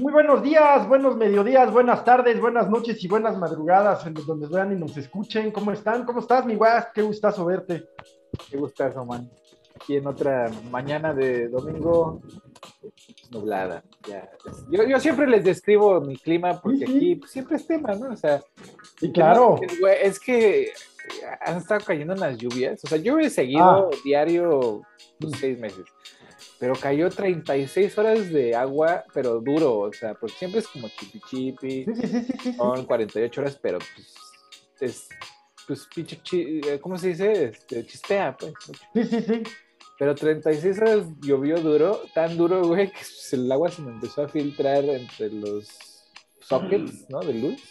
Muy buenos días, buenos mediodías, buenas tardes, buenas noches y buenas madrugadas en donde vean y nos escuchen. ¿Cómo están? ¿Cómo estás, mi guas? Qué gustazo verte. Qué gustazo, man. Aquí en otra mañana de domingo nublada. Ya. Yo, yo siempre les describo mi clima porque aquí pues, siempre es tema, ¿no? O sea, sí, claro. Es que han estado cayendo unas lluvias. O sea, yo he seguido ah. diario pues, seis meses pero cayó 36 horas de agua, pero duro, o sea, porque siempre es como chipi chipi, son 48 horas, pero pues es, pues pinche, eh, ¿cómo se dice? Este, chispea, pues. Sí, sí, sí. Pero 36 horas llovió duro, tan duro, güey, que pues, el agua se me empezó a filtrar entre los sockets, ¿no? De luz.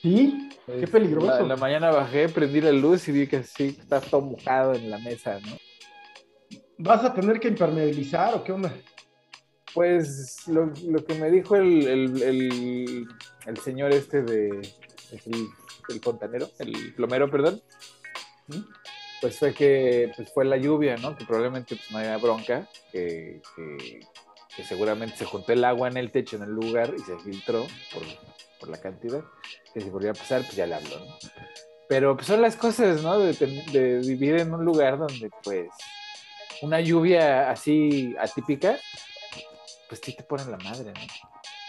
Sí, qué peligroso. En la, mañana bajé, prendí la luz y vi que sí, está todo mojado en la mesa, ¿no? ¿Vas a tener que impermeabilizar o qué onda? Pues lo, que me dijo el, señor este de el, el, fontanero, el plomero, perdón, pues fue que pues fue la lluvia, ¿no? Que probablemente pues, no haya bronca, que, seguramente se juntó el agua en el techo, en el lugar, y se filtró por, la cantidad, que si volvía a pasar, pues ya le habló, ¿no? Pero pues son las cosas, ¿no? De, de vivir en un lugar donde pues una lluvia así atípica, pues sí te ponen la madre, ¿no?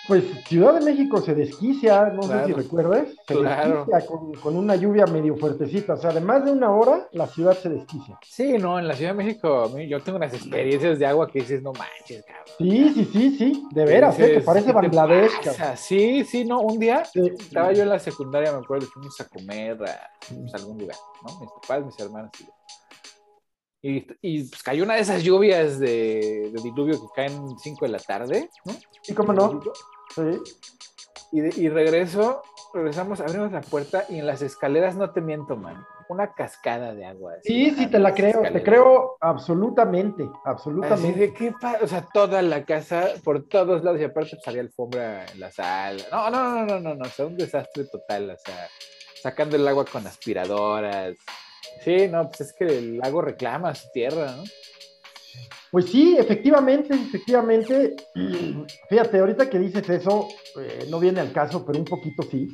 Pues Ciudad de México se desquicia, no sé si recuerdas, se desquicia con, una lluvia medio fuertecita, o sea, de más de una hora la ciudad se desquicia. Sí, no, en la Ciudad de México yo tengo unas experiencias de agua que dices, no manches, cabrón. Sí, sí, sí, sí, de veras, ¿eh? que parece Bangladesh. Sí, sí, no, un día estaba yo en la secundaria, me acuerdo, fuimos a comer a, algún lugar, ¿no? Mis papás, mis hermanas y yo. Y, pues cayó una de esas lluvias de, diluvio que caen 5 de la tarde, ¿no? Sí, cómo no. Sí. Y, y, regreso, regresamos, abrimos la puerta y en las escaleras, no te miento, man, una cascada de agua. Sí, sí, te la creo, te creo absolutamente, absolutamente. qué o sea, toda la casa, por todos lados, y aparte pues, había alfombra en la sala. No, no, no, no, no, no, o sea, un desastre total, o sea, sacando el agua con aspiradoras, Sí, no, pues es que el lago reclama su tierra, ¿no? Pues sí, efectivamente, efectivamente. Fíjate, ahorita que dices eso, eh, no viene al caso, pero un poquito sí.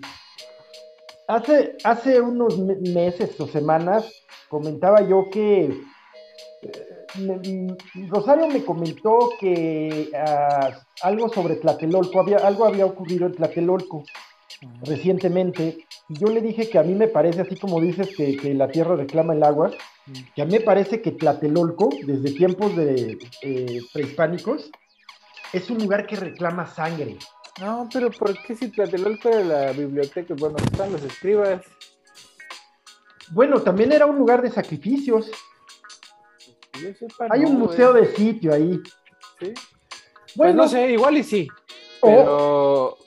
Hace, hace unos meses o semanas comentaba yo que eh, Rosario me comentó que ah, algo sobre Tlatelolco, había, algo había ocurrido en Tlatelolco recientemente, y yo le dije que a mí me parece, así como dices que, la tierra reclama el agua, que a mí me parece que Tlatelolco, desde tiempos de, eh, prehispánicos, es un lugar que reclama sangre. No, pero ¿por qué si Tlatelolco era la biblioteca? Bueno, están los escribas. Bueno, también era un lugar de sacrificios. Hay un museo de sitio ahí. ¿Sí? Pues bueno, no sé, igual y sí. Pero,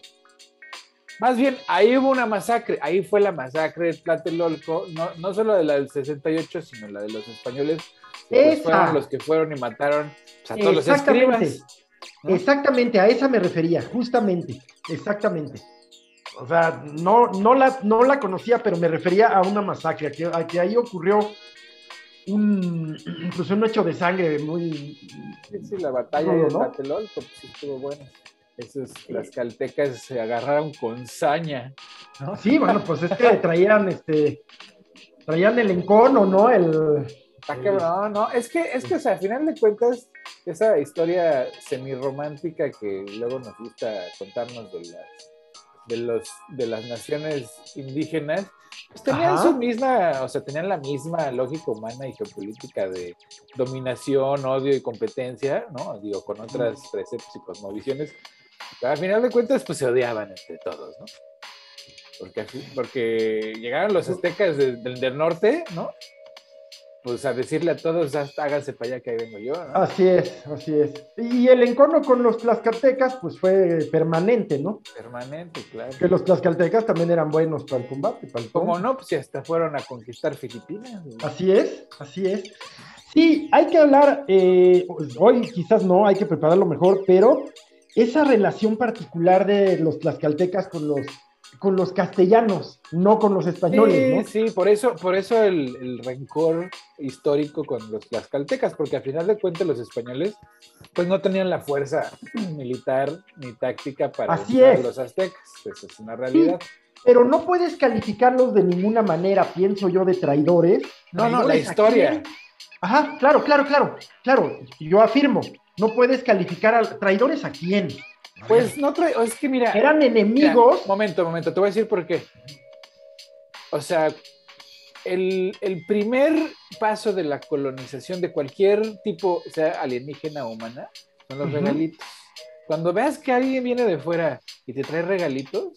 más bien, ahí hubo una masacre, ahí fue la masacre de Tlatelolco, no, no solo de la del 68, sino la de los españoles, que fueron los que fueron y mataron a todos los escribas. Exactamente, a esa me refería, justamente, exactamente. O sea, no, no, la, no la conocía, pero me refería a una masacre, a que, ahí ocurrió un, incluso un hecho de sangre muy... Sí, sí la batalla de Tlatelolco, pues sí estuvo buena. Esos, las caltecas se agarraron con saña. ¿no? Sí, bueno, pues es que traían este traían el encono, ¿no? El, no, no, es que, es que, o sea, al final de cuentas, esa historia semirromántica que luego nos gusta contarnos de las, de los, de las naciones indígenas, pues tenían su misma, o sea, tenían la misma lógica humana y geopolítica de dominación, odio y competencia, ¿no? Digo, con otras preceptos y cosmovisiones, al final de cuentas, pues se odiaban entre todos, ¿no? Porque, porque llegaron los aztecas del, norte, ¿no? Pues a decirle a todos, háganse para allá que ahí vengo yo, ¿no? Así es, así es. Y el encono con los tlaxcaltecas, pues fue permanente, ¿no? Permanente, claro. Que los tlaxcaltecas también eran buenos para el combate. Para el ¿Cómo no? Pues hasta fueron a conquistar Filipinas. Así es, así es. Sí, hay que hablar, eh, hoy quizás no, hay que prepararlo mejor, pero esa relación particular de los tlaxcaltecas con los, con los castellanos, no con los españoles, sí, Sí, por eso, por eso el, rencor histórico con los tlaxcaltecas, porque al final de cuentas los españoles pues no tenían la fuerza militar ni táctica para Así es. los aztecas, eso es una realidad. pero no puedes calificarlos de ninguna manera, pienso yo, de traidores. No, no, la historia. Ajá, claro, claro, claro, claro, yo afirmo, no puedes calificar a traidores a quién. Pues no es que mira. Eran enemigos. momento, momento, te voy a decir por qué. O sea, el, primer paso de la colonización de cualquier tipo, sea alienígena o humana, son los regalitos. Cuando veas que alguien viene de fuera y te trae regalitos,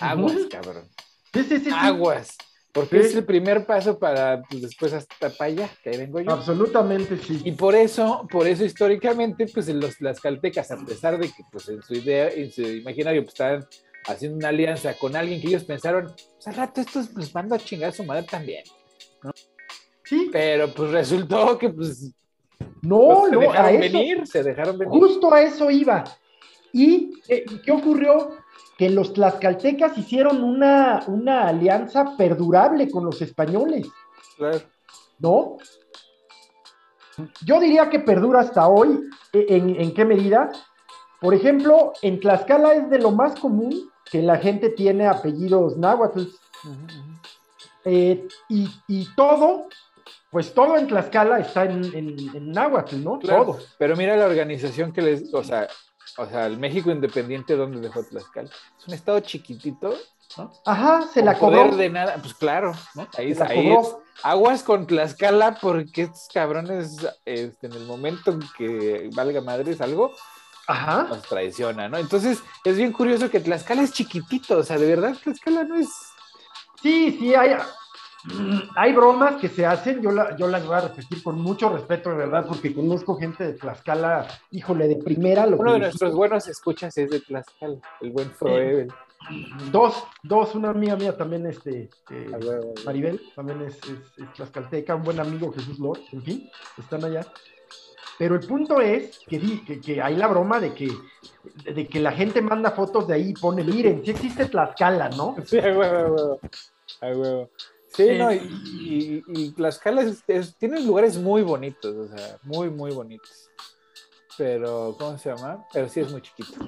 aguas, cabrón. Sí, sí, sí, aguas. Porque es el primer paso para pues, después hasta para allá, que ahí vengo yo. Absolutamente sí. Y por eso, por eso históricamente, pues los, las caltecas, a pesar de que pues en su idea, en su imaginario, pues estaban haciendo una alianza con alguien que ellos pensaron, pues al rato estos pues van a chingar a su madre también. ¿no? Sí. Pero pues resultó que pues no, pues, se dejaron venir, se dejaron venir. Justo a eso iba. ¿Y eh, qué ocurrió? Que los tlaxcaltecas hicieron una, una alianza perdurable con los españoles. Claro. ¿No? Yo diría que perdura hasta hoy. ¿E, ¿En, qué medida? Por ejemplo, en Tlaxcala es de lo más común que la gente tiene apellidos náhuatl. Eh, y, todo, pues todo en Tlaxcala está en, en, náhuatl, ¿no? Todo. Pero mira la organización que les, o sea, o sea, el México independiente, ¿dónde dejó Tlaxcala? Es un estado chiquitito, ¿no? Ajá, se la cobró. de nada, pues claro, ¿no? Ahí, ahí es, aguas con Tlaxcala porque estos cabrones, este, en el momento en que valga madres algo, Ajá. nos traiciona, ¿no? Entonces, es bien curioso que Tlaxcala es chiquitito, o sea, de verdad Tlaxcala no es... Sí, sí, hay, hay bromas que se hacen, yo, yo las voy a repetir con mucho respeto, de verdad, porque conozco gente de Tlaxcala, híjole, de primera. Uno de nuestros buenos escuchas es de Tlaxcala, el buen Froebel. dos, dos, una amiga mía también, este, eh, Maribel, también es, tlaxcalteca, un buen amigo Jesús Lord, en fin, están allá. Pero el punto es que, que, que, hay la broma de que, de que la gente manda fotos de ahí y pone, miren, si existe Tlaxcala, ¿no? Sí, a huevo, a huevo. Sí, no, y, y, Tlaxcala tiene lugares muy bonitos, o sea, muy, muy bonitos. Pero, ¿cómo se llama? Pero sí es muy chiquito.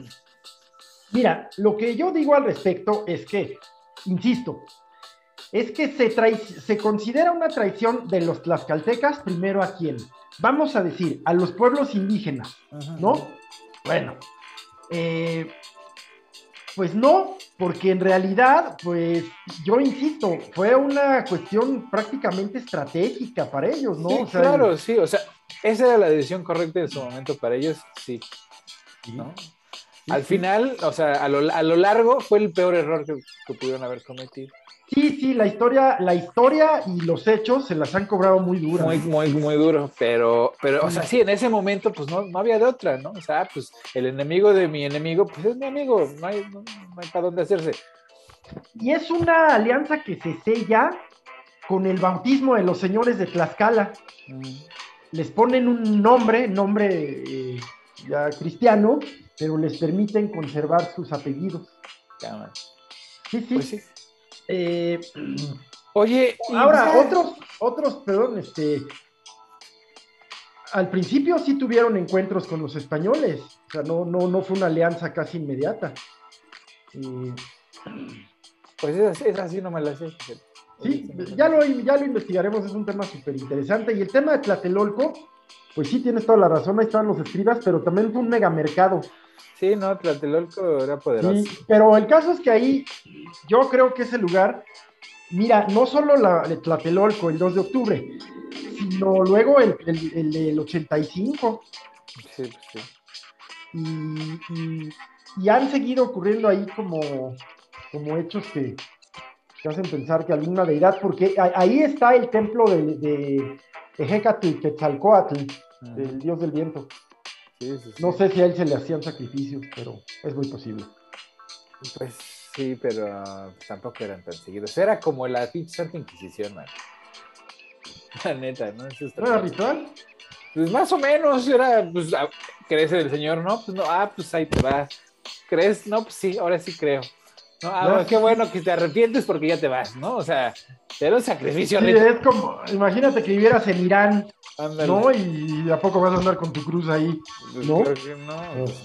Mira, lo que yo digo al respecto es que, insisto, es que se, se considera una traición de los tlaxcaltecas primero a quién? Vamos a decir, a los pueblos indígenas, ¿no? Bueno, eh, pues no, porque en realidad, pues yo insisto, fue una cuestión prácticamente estratégica para ellos, ¿no? claro, sí, o sea, esa era la decisión correcta en su momento para ellos, sí. ¿no? Al final, o sea, a lo, a lo, largo fue el peor error que, que pudieron haber cometido. Sí, sí, la historia, la historia y los hechos se las han cobrado muy duras. Muy, muy, muy duro, pero, pero, o sea, sí, en ese momento, pues no, no había de otra, ¿no? O sea, pues el enemigo de mi enemigo, pues es mi amigo, no hay, no, hay para dónde hacerse. Y es una alianza que se sella con el bautismo de los señores de Tlaxcala. Mm. Les ponen un nombre, nombre eh, ya cristiano, pero les permiten conservar sus apellidos. Sí, sí. Pues sí. Eh, Oye, ahora otros, otros, perdón, este, al principio sí tuvieron encuentros con los españoles, o sea, no, no, no fue una alianza casi inmediata. pues esa, sí no me la sé. Sí, ya lo, ya lo investigaremos, es un tema súper interesante. Y el tema de Tlatelolco, pues sí tienes toda la razón, ahí estaban los escribas, pero también fue un megamercado. Sí, no, Tlatelolco era poderoso. pero el caso es que ahí yo creo que ese lugar, mira, no solo la, el Tlatelolco el 2 de octubre, sino luego el, el, el, 85. Sí, pues sí. Y, y, han seguido ocurriendo ahí como, como hechos que, que, hacen pensar que alguna deidad, porque ahí está el templo de, de, de Quetzalcoatl, el dios del viento. No sé si a él se le hacían sacrificios, pero es muy posible. Pues sí, pero tampoco eran tan seguidos. Era como la Santa Inquisición, man. La neta, ¿no? ¿No era ritual? Pues más o menos, era, pues, ¿crees en el Señor? No, pues no, ah, pues ahí te va. ¿Crees? No, pues sí, ahora sí creo. No, ah, qué bueno que te arrepientes porque ya te vas, ¿no? O sea, era un sacrificio. Sí, es como, imagínate que vivieras en Irán, ¿no? Y a poco vas a andar con tu cruz ahí, pues ¿no?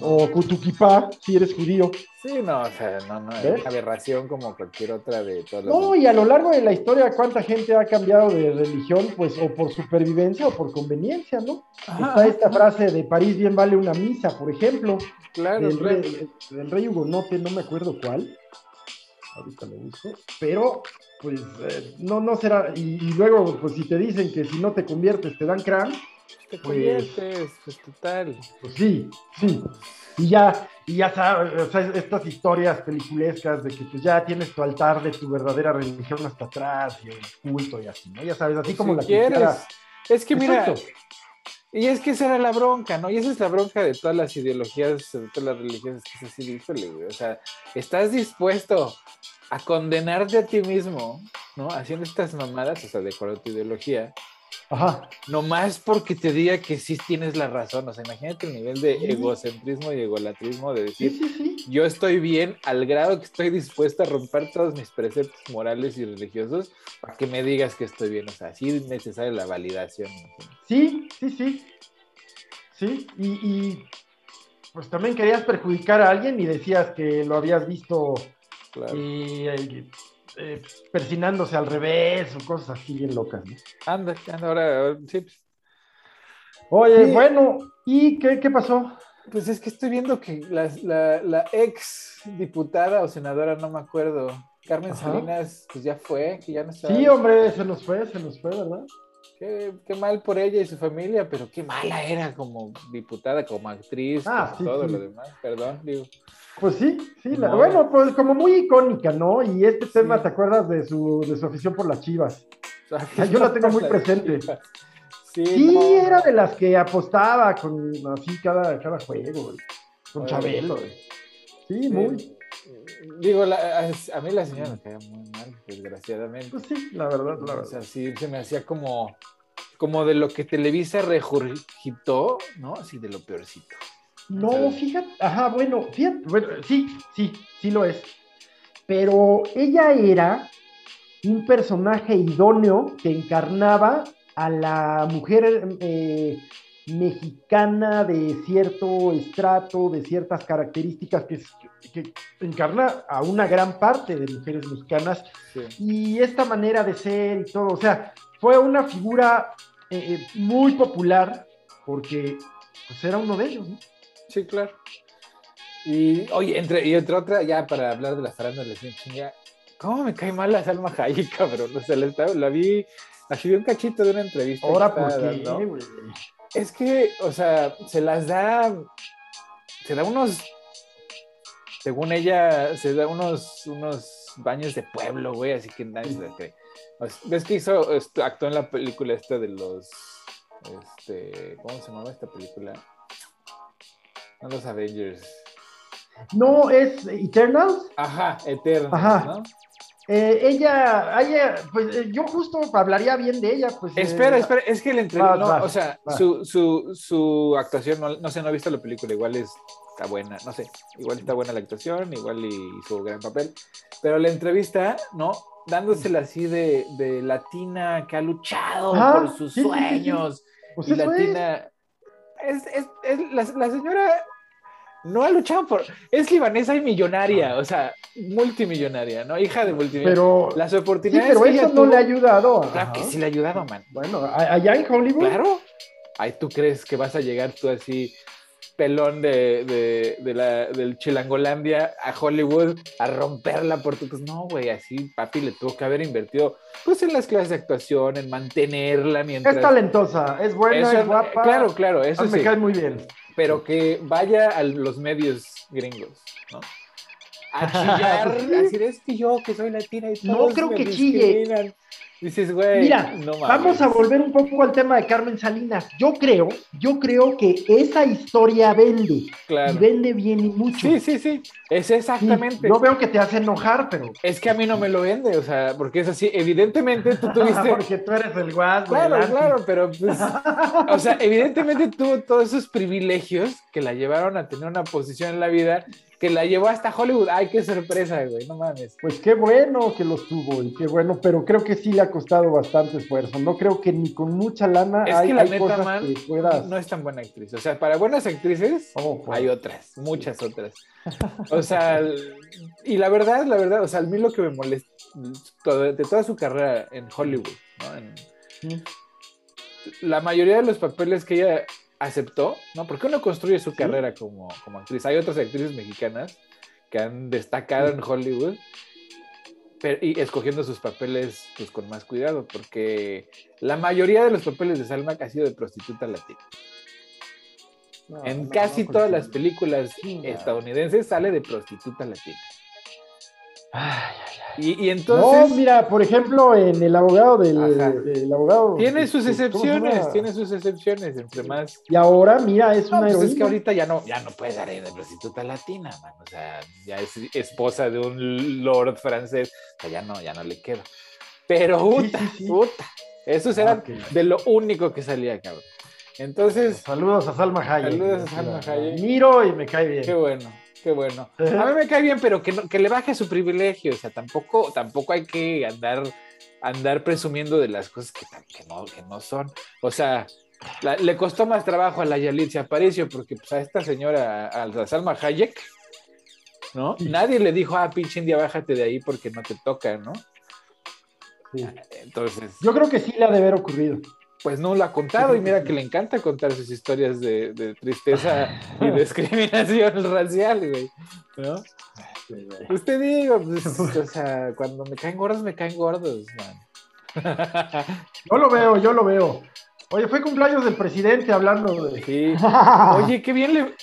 O, con tu kipá, si eres judío. Sí, no, o sea, no, no, es una aberración como cualquier otra de todas las... No, y a lo largo de la historia, ¿cuánta gente ha cambiado de religión? Pues o por supervivencia o por conveniencia, ¿no? Está esta frase de París bien vale una misa, por ejemplo. Claro. Del rey, del rey Hugonote, no me acuerdo cuál ahorita lo busco, pero pues eh, no, no será, y, luego pues si te dicen que si no te conviertes te dan crán, te pues, conviertes, pues total. Pues sí, sí, y ya, y ya sabes, o sea, estas historias peliculescas de que pues ya tienes tu altar de tu verdadera religión hasta atrás y el culto y así, ¿no? Ya sabes, así como la quieres. Es que mira, y es que esa era la bronca, ¿no? Y esa es la bronca de todas las ideologías, de todas las religiones, que es así, güey. O sea, estás dispuesto a condenarte a ti mismo, ¿no? Haciendo estas mamadas, o sea, de acuerdo a tu ideología. Ajá. Nomás porque te diga que sí tienes la razón. O sea, imagínate el nivel de egocentrismo y egolatrismo de decir, yo estoy bien al grado que estoy dispuesto a romper todos mis preceptos morales y religiosos para que me digas que estoy bien. O sea, sí es necesaria la validación. Sí, sí, sí. Sí, y, y pues también querías perjudicar a alguien y decías que lo habías visto y eh, persinándose al revés o cosas así bien locas. ¿no? Anda, anda, ahora, sí. Pues. Oye, bueno, ¿y qué, qué, pasó? Pues es que estoy viendo que la, la, la, ex diputada o senadora, no me acuerdo, Carmen Salinas, pues ya fue, que ya no está. Sí, hombre, se nos fue, se nos fue, ¿verdad? Qué, qué, mal por ella y su familia, pero qué mala era como diputada, como actriz, ah, todo lo demás. Perdón, digo. Pues sí, sí, bueno, pues como muy icónica, ¿no? Y este tema, ¿te acuerdas de su, de su afición por las chivas? Yo la tengo muy presente. Sí, era de las que apostaba con así cada, cada juego, con Chabelo. Sí, muy. Digo, a, mí la señora me caía muy mal, desgraciadamente. Pues sí, la verdad, la verdad. O sea, sí, se me hacía como, como de lo que Televisa regurgitó, ¿no? Así de lo peorcito. No, fíjate, ajá, bueno, fíjate, bueno, sí, sí, sí lo es. Pero ella era un personaje idóneo que encarnaba a la mujer eh, mexicana de cierto estrato, de ciertas características que, que, encarna a una gran parte de mujeres mexicanas. Y esta manera de ser y todo, o sea, fue una figura eh, eh, muy popular porque pues, era uno de ellos, ¿no? Sí, claro. Y, oye, entre, y entre otra, ya para hablar de la farándula, ya, ¿cómo me cae mal la Salma Hayek, cabrón? O sea, la, la vi, así vi un cachito de una entrevista. Ahora, ¿por qué, Es que, o sea, se las da, se da unos, según ella, se da unos, unos baños de pueblo, güey, así que nadie se la cree. ¿Ves que hizo, actuó en la película esta de los, este, ¿cómo se llama esta película? No los Avengers. No, es Eternals. Ajá, Eternals, Ajá. ¿no? Eh, ella, ella, pues eh, yo justo hablaría bien de ella, pues. Espera, eh, espera, es que el entrevista, no, o sea, su, su, su, actuación, no, sé, no he visto la película, igual es, está buena, no sé, igual está buena la actuación, igual hizo gran papel, pero la entrevista, ¿no? Dándosela así de, de latina que ha luchado por sus sueños, pues y latina. Es, es, es la, la señora no ha luchado por. Es libanesa y millonaria, o sea, multimillonaria, ¿no? Hija de multimillonaria. Pero. Las oportunidades. pero eso no le ha ayudado. Claro que sí le ha ayudado, man. Bueno, allá en Hollywood. Claro. Ahí tú crees que vas a llegar tú así, pelón de, de, de la, del Chilangolandia a Hollywood a romperla por tu. Pues no, güey, así papi le tuvo que haber invertido, pues en las clases de actuación, en mantenerla mientras. Es talentosa, es buena, es guapa. Claro, claro, eso me cae muy bien pero que vaya a los medios gringos, ¿no? A chillar, a decir, es que yo que soy latina y todo. No creo que chille. Dices, güey, Mira, no vamos a volver un poco al tema de Carmen Salinas. Yo creo, yo creo que esa historia vende. Claro. Y vende bien y mucho. Sí, sí, sí. Es exactamente. no veo que te hace enojar, pero. Es que a mí no me lo vende, o sea, porque es así. Evidentemente tú tuviste. porque tú eres el guas, Claro, claro, pero pues. o sea, evidentemente tuvo todos esos privilegios que la llevaron a tener una posición en la vida que la llevó hasta Hollywood. Ay, qué sorpresa, güey, no mames. Pues qué bueno que los tuvo y qué bueno, pero creo que sí le ha costado bastante esfuerzo. No creo que ni con mucha lana Es hay, que la hay neta, cosas man, que puedas. no es tan buena actriz. O sea, para buenas actrices Oh, pues. hay otras, muchas otras. O sea, y la verdad, la verdad, o sea, a mí lo que me molesta de toda su carrera en Hollywood, ¿no? En- Sí. la mayoría de los papeles que ella aceptó, ¿no? Porque uno construye su carrera como, como actriz. Hay otras actrices mexicanas que han destacado en Hollywood pero- y escogiendo sus papeles pues con más cuidado, porque la mayoría de los papeles de Salma ha sido de prostituta latina. No, en no, casi no, todas las películas estadounidenses sale de prostituta latina. Ay, Y, y entonces no, mira, por ejemplo, en el abogado del el abogado. tiene sus excepciones, tiene sus excepciones, entre más Y ahora, mira, es No, una pues es que ahorita ya no, ya no puede dar de prostituta latina, man. O sea, ya es esposa de un lord francés. O sea, ya no, ya no le queda. Pero, puta, puta. Esos Ah, eran de lo único que salía, cabrón. Entonces, Saludos a Salma Hayek. Saludos a Salma Hayek. Miro y me cae bien. qué bueno, qué bueno. A mí me cae bien, pero que, no- que le baje su privilegio. O sea, tampoco, tampoco hay que andar, andar presumiendo de las cosas que, no, que no son. O sea, la- le costó más trabajo a la Yalitza Aparicio porque pues, a esta señora, a la Salma Hayek, ¿no? Sí. Nadie le dijo, ah, pinche india, bájate de ahí porque no te toca, ¿no? Sí. Entonces, Yo creo que sí le ha de haber ocurrido. Pues no lo ha contado y mira que le encanta contar sus historias de, de tristeza y discriminación racial, güey, ¿no? Usted digo, pues, o sea, cuando me caen gordos, me caen gordos, man. Yo lo veo, yo lo veo. Oye, fue cumpleaños del presidente hablando de. Sí. Oye, qué bien le.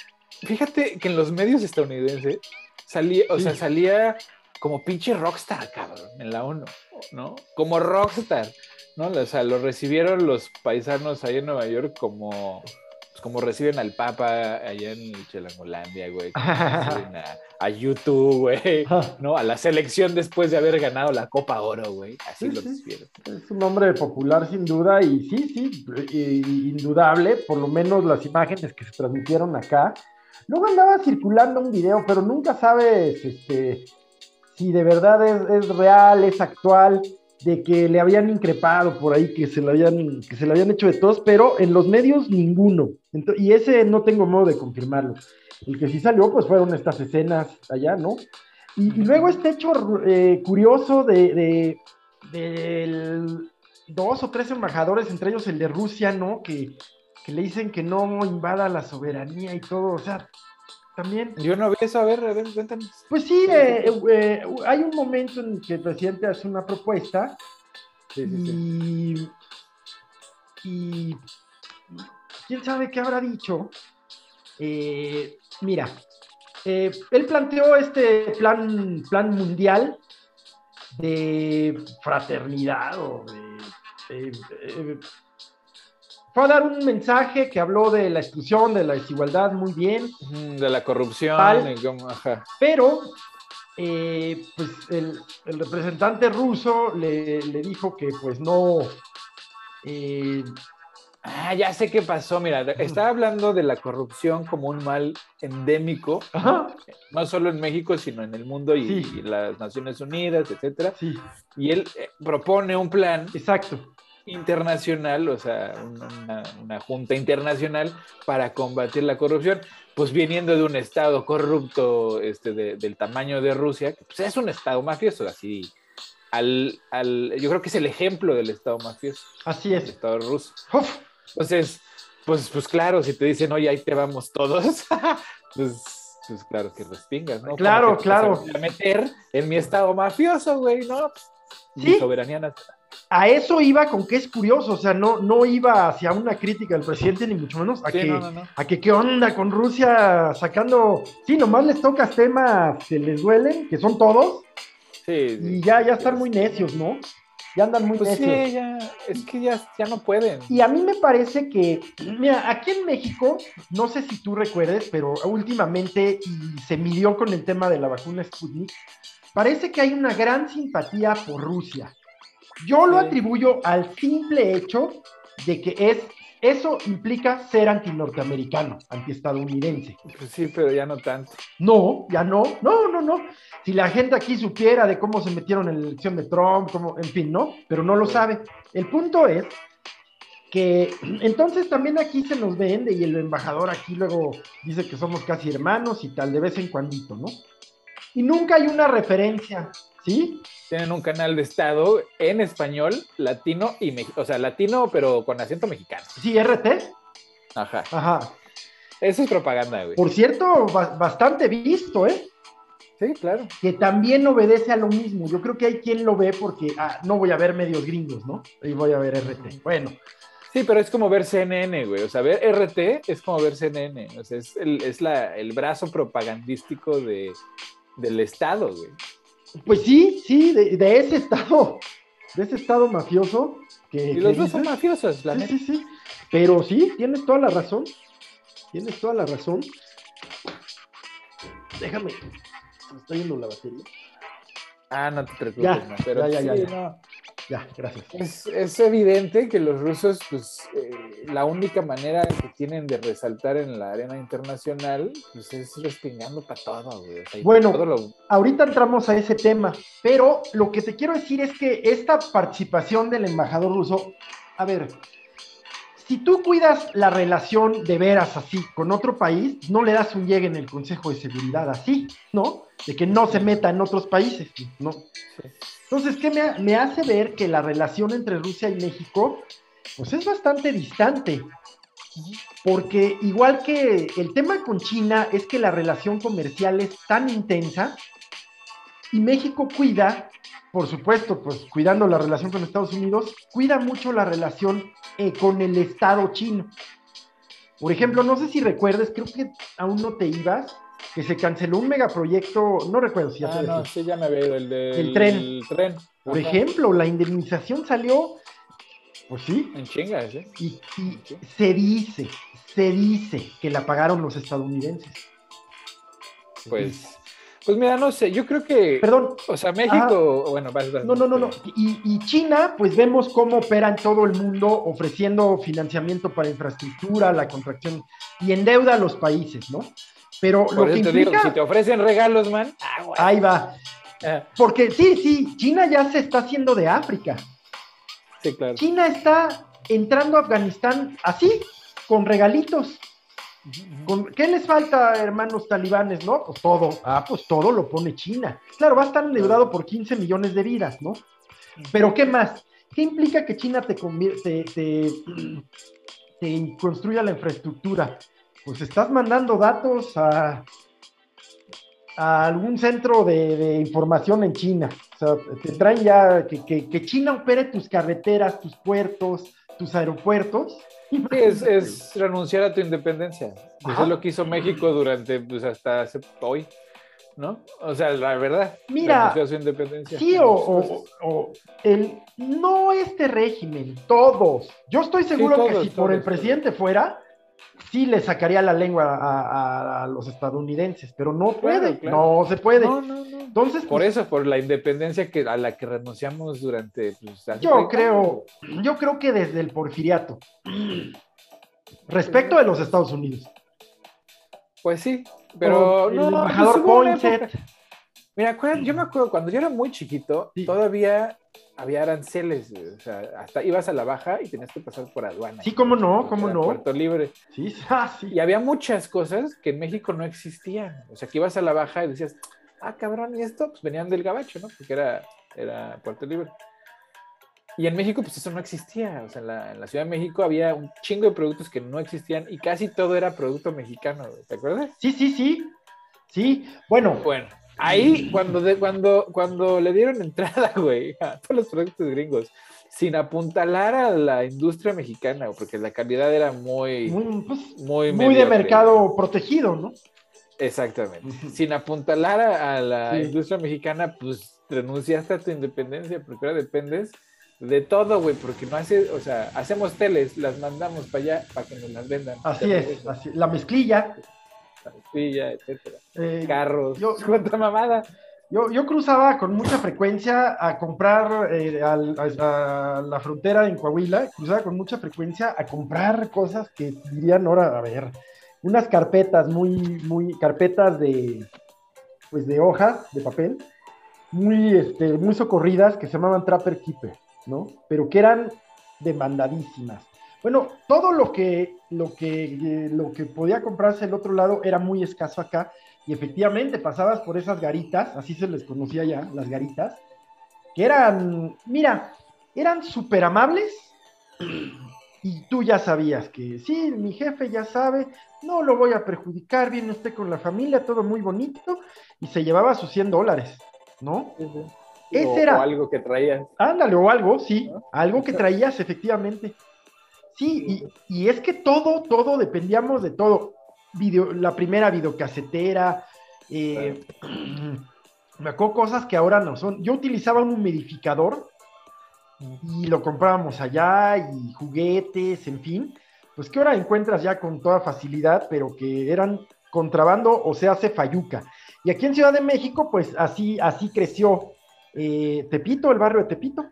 Fíjate que en los medios estadounidenses salía, o Sí. sea, salía como pinche rockstar, cabrón, en la ONU, ¿no? Como rockstar, ¿no? O sea, lo recibieron los paisanos ahí en Nueva York como, pues, como reciben al Papa allá en Chelangolandia, güey. como reciben a, a YouTube, güey. ¿no? A la selección después de haber ganado la Copa Oro, güey. Así Sí, lo sí. recibieron. Es un hombre popular sin duda y sí, sí, indudable, por lo menos las imágenes que se transmitieron acá. Luego andaba circulando un video, pero nunca sabes este, si de verdad es, es real, es actual, de que le habían increpado por ahí, que se le habían, que se le habían hecho de todos, pero en los medios ninguno. Y ese no tengo modo de confirmarlo. El que sí salió, pues fueron estas escenas allá, ¿no? Y, luego este hecho eh, curioso de, de- del dos o tres embajadores, entre ellos el de Rusia, ¿no? Que, que le dicen que no invada la soberanía y todo, o sea, también. Yo no vi eso, a ver, a ver, cuéntanos. Pues sí, eh, eh, eh, hay un momento en que el presidente hace una propuesta Sí, sí, sí. y, y quién sabe qué habrá dicho. Eh, mira, él planteó este plan, plan mundial de fraternidad o de, de- de- fue a dar un mensaje que habló de la exclusión, de la desigualdad, muy bien, De la corrupción. Ajá. pero eh, pues el, el representante ruso le, le dijo que pues no, eh, Ah, ya sé qué pasó. Mira, estaba hablando de la corrupción como un mal endémico, ajá, no solo en México, sino en el mundo y, Sí. y las Naciones Unidas, etcétera. sí, Y él eh, propone un plan exacto. Internacional, o sea, un- una, una junta internacional para combatir la corrupción, pues viniendo de un estado corrupto este, de- del tamaño de Rusia, que pues es un estado mafioso, así, al, al- yo creo que es el ejemplo del estado mafioso, Así el es. estado ruso. Uf, Entonces, pues, pues claro, si te dicen, oye, ahí te vamos todos, pues, pues claro que respingas, ¿no? Claro, ¿Cómo te claro. A meter en mi estado mafioso, güey, ¿no? Pues, mi Sí. soberanía nacional. A eso iba con que es curioso, o sea, no, no iba hacia una crítica del presidente, ni mucho menos a Sí, que, no, no, no. a que qué onda con Rusia sacando, sí, nomás les tocas temas que les duelen, que son todos, Sí, sí. y ya, ya están muy necios, ¿no? Ya andan muy Pues necios. sí, ya, es que ya, ya no pueden. Y a mí me parece que, mira, aquí en México, no sé si tú recuerdes, pero últimamente, y se midió con el tema de la vacuna Sputnik, parece que hay una gran simpatía por Rusia. Yo lo atribuyo al simple hecho de que es eso implica ser anti-norteamericano, anti-estadounidense. Pues sí, pero ya no tanto. No, ya no, no, no, no. Si la gente aquí supiera de cómo se metieron en la elección de Trump, cómo, en fin, ¿no? Pero no lo sabe. El punto es que entonces también aquí se nos vende y el embajador aquí luego dice que somos casi hermanos y tal, de vez en cuando, ¿no? Y nunca hay una referencia, ¿sí? Tienen un canal de Estado en español, latino y o sea, latino pero con acento mexicano. Sí, RT. Ajá. Ajá. Eso es propaganda, güey. Por cierto, bastante visto, ¿eh? Sí, claro. Que también obedece a lo mismo. Yo creo que hay quien lo ve porque ah, no voy a ver medios gringos, ¿no? Y voy a ver RT. Bueno, Sí, pero es como ver CNN, güey. O sea, ver RT es como ver CNN. O sea, es el, es la, el brazo propagandístico de, del Estado, güey. Pues sí, sí, de, ese Estado, de ese Estado mafioso. Que, y los dos son mafiosos, la sí, sí, sí. Pero sí, tienes toda la razón. Tienes toda la razón. Déjame. Se me está yendo la batería. Ah, no te preocupes, ya, no, pero ya, ya, ya, No. Ya, gracias. Es, es, evidente que los rusos, pues, eh, la única manera que tienen de resaltar en la arena internacional, pues, es respingando para todo, güey. bueno, ahorita entramos a ese tema, pero lo que te quiero decir es que esta participación del embajador ruso, a ver, si tú cuidas la relación de veras así con otro país, no le das un llegue en el Consejo de Seguridad así, ¿no? De que no se meta en otros países, ¿no? Entonces, ¿qué me, hace ver que la relación entre Rusia y México, pues es bastante distante? Porque igual que el tema con China es que la relación comercial es tan intensa y México cuida, por supuesto, pues cuidando la relación con Estados Unidos, cuida mucho la relación eh, con el Estado chino. Por ejemplo, no sé si recuerdes, creo que aún no te ibas, que se canceló un megaproyecto, no recuerdo si ya ah, no, sí, ya me veo, el del tren. tren. Por ejemplo, la indemnización salió, pues sí. En chingas, ¿eh? Y, se dice, se dice que la pagaron los estadounidenses. Pues, pues mira, no sé, yo creo que. Perdón. O sea, México, bueno, vas, No, no, no, no. Y, y, China, pues vemos cómo opera en todo el mundo ofreciendo financiamiento para infraestructura, la contracción y endeuda a los países, ¿no? Pero lo que implica... si te ofrecen regalos, man, ah, ahí va. Ah. Porque sí, sí, China ya se está haciendo de África. Sí, claro. China está entrando a Afganistán así, con regalitos. ¿Qué les falta, hermanos talibanes, no? Pues todo. Ah, pues todo lo pone China. Claro, va a estar endeudado por 15 millones de vidas, ¿no? Pero ¿qué más? ¿Qué implica que China te, te, te, te construya la infraestructura? Pues estás mandando datos a, algún centro de, información en China. O sea, te traen ya que, China opere tus carreteras, tus puertos, tus aeropuertos. es, renunciar a tu independencia. Eso es lo que hizo México durante, pues hasta hoy. ¿no? O sea, la verdad. Mira, a su independencia. Sí, o, el, no este régimen, todos. Yo estoy seguro que si por el presidente fuera, sí le sacaría la lengua a, los estadounidenses, pero no puede, no se puede. Entonces, por pues, eso, por la independencia que, a la que renunciamos durante. Pues, yo creo, yo creo que desde el porfiriato, respecto de los Estados Unidos. Pues sí, pero el embajador Poinsett. Mira, yo me acuerdo cuando yo era muy chiquito, todavía había aranceles, o sea, hasta ibas a la baja y tenías que pasar por aduana. Sí, cómo no, cómo no. Puerto Libre. Sí, ah, sí. Y había muchas cosas que en México no existían. O sea, que ibas a la baja y decías, ah, cabrón, ¿y esto? Pues venían del gabacho, ¿no? Porque era, era Puerto Libre. Y en México, pues eso no existía. O sea, en la, en la, Ciudad de México había un chingo de productos que no existían y casi todo era producto mexicano, ¿te acuerdas? Sí, sí, sí. Sí, bueno. Bueno, Ahí, cuando, de, cuando, cuando le dieron entrada, güey, a todos los productos gringos, sin apuntalar a la industria mexicana, porque la calidad era muy, muy, pues, muy, de mercado protegido, ¿no? Exactamente. Sin apuntalar a, la industria mexicana, pues renunciaste a tu independencia, porque ahora dependes de todo, güey, porque no hace, o sea, hacemos teles, las mandamos para allá para que nos las vendan. Así es, así, la mezclilla etcétera. Eh, Carros, yo, cuánta mamada. Yo, yo cruzaba con mucha frecuencia a comprar eh, al- a, a la frontera en Coahuila, cruzaba con mucha frecuencia a comprar cosas que dirían ahora, a ver, unas carpetas muy, muy, carpetas de, pues de hoja, de papel, muy, este, muy socorridas que se llamaban Trapper Keeper, ¿no? Pero que eran demandadísimas. Bueno, todo lo que, lo que, eh, lo que podía comprarse el otro lado era muy escaso acá, y efectivamente pasabas por esas garitas, así se les conocía ya, las garitas, que eran, mira, eran súper amables, y tú ya sabías que sí, mi jefe ya sabe, no lo voy a perjudicar, viene usted con la familia, todo muy bonito, y se llevaba sus 100 dólares, ¿no? Ese o, era. o algo que traías. Ándale, o algo, sí, ¿No? algo que traías, efectivamente. Sí, y, es que todo, todo dependíamos de todo. Video, la primera videocasetera, eh, me acuerdo cosas que ahora no son. Yo utilizaba un humidificador y lo comprábamos allá y juguetes, en fin, pues que ahora encuentras ya con toda facilidad, pero que eran contrabando o se hace fayuca. Y aquí en Ciudad de México, pues así, así creció eh, Tepito, el barrio de Tepito.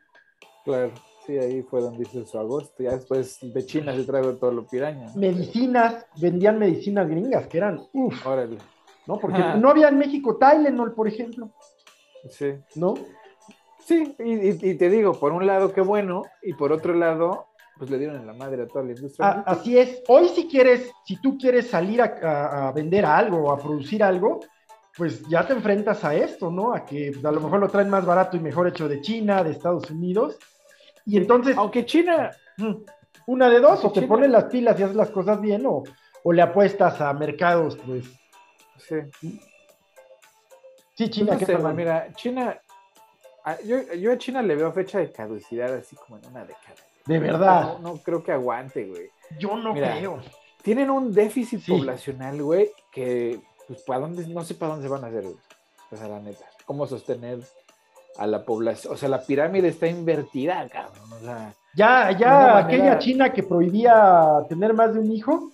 Claro, sí, ahí fue donde hizo su agosto. Ya después de China se trajo todo lo piraña. ¿no? Medicinas, vendían medicinas gringas, que eran, uff, Órale. ¿no? Porque Ajá. no había en México Tylenol, por ejemplo, Sí. ¿no? Sí, y, y- y te digo, por un lado, qué bueno, y por otro lado, pues le dieron en la madre a toda la industria. Así es. Hoy si quieres, si tú quieres salir a vender algo o a producir algo, pues ya te enfrentas a esto, ¿no? A que a lo mejor lo traen más barato y mejor hecho de China, de Estados Unidos. Y entonces, Aunque China, mm, una de dos, o te China- pones las pilas y haces las cosas bien, o, o le apuestas a mercados, pues. sí. Sí, China, no ¿qué sé, mira, China, a- yo, yo a China le veo fecha de caducidad así como en una década. De verdad, No, no creo que aguante, güey. yo no Mira, creo. Tienen un déficit Sí. poblacional, güey, que pues para dónde, no sé para dónde se van a hacer, güey. O sea, la neta. ¿Cómo sostener a la población? O sea, la pirámide está invertida, cabrón. O sea, Ya, ya aquella China que prohibía tener más de un hijo,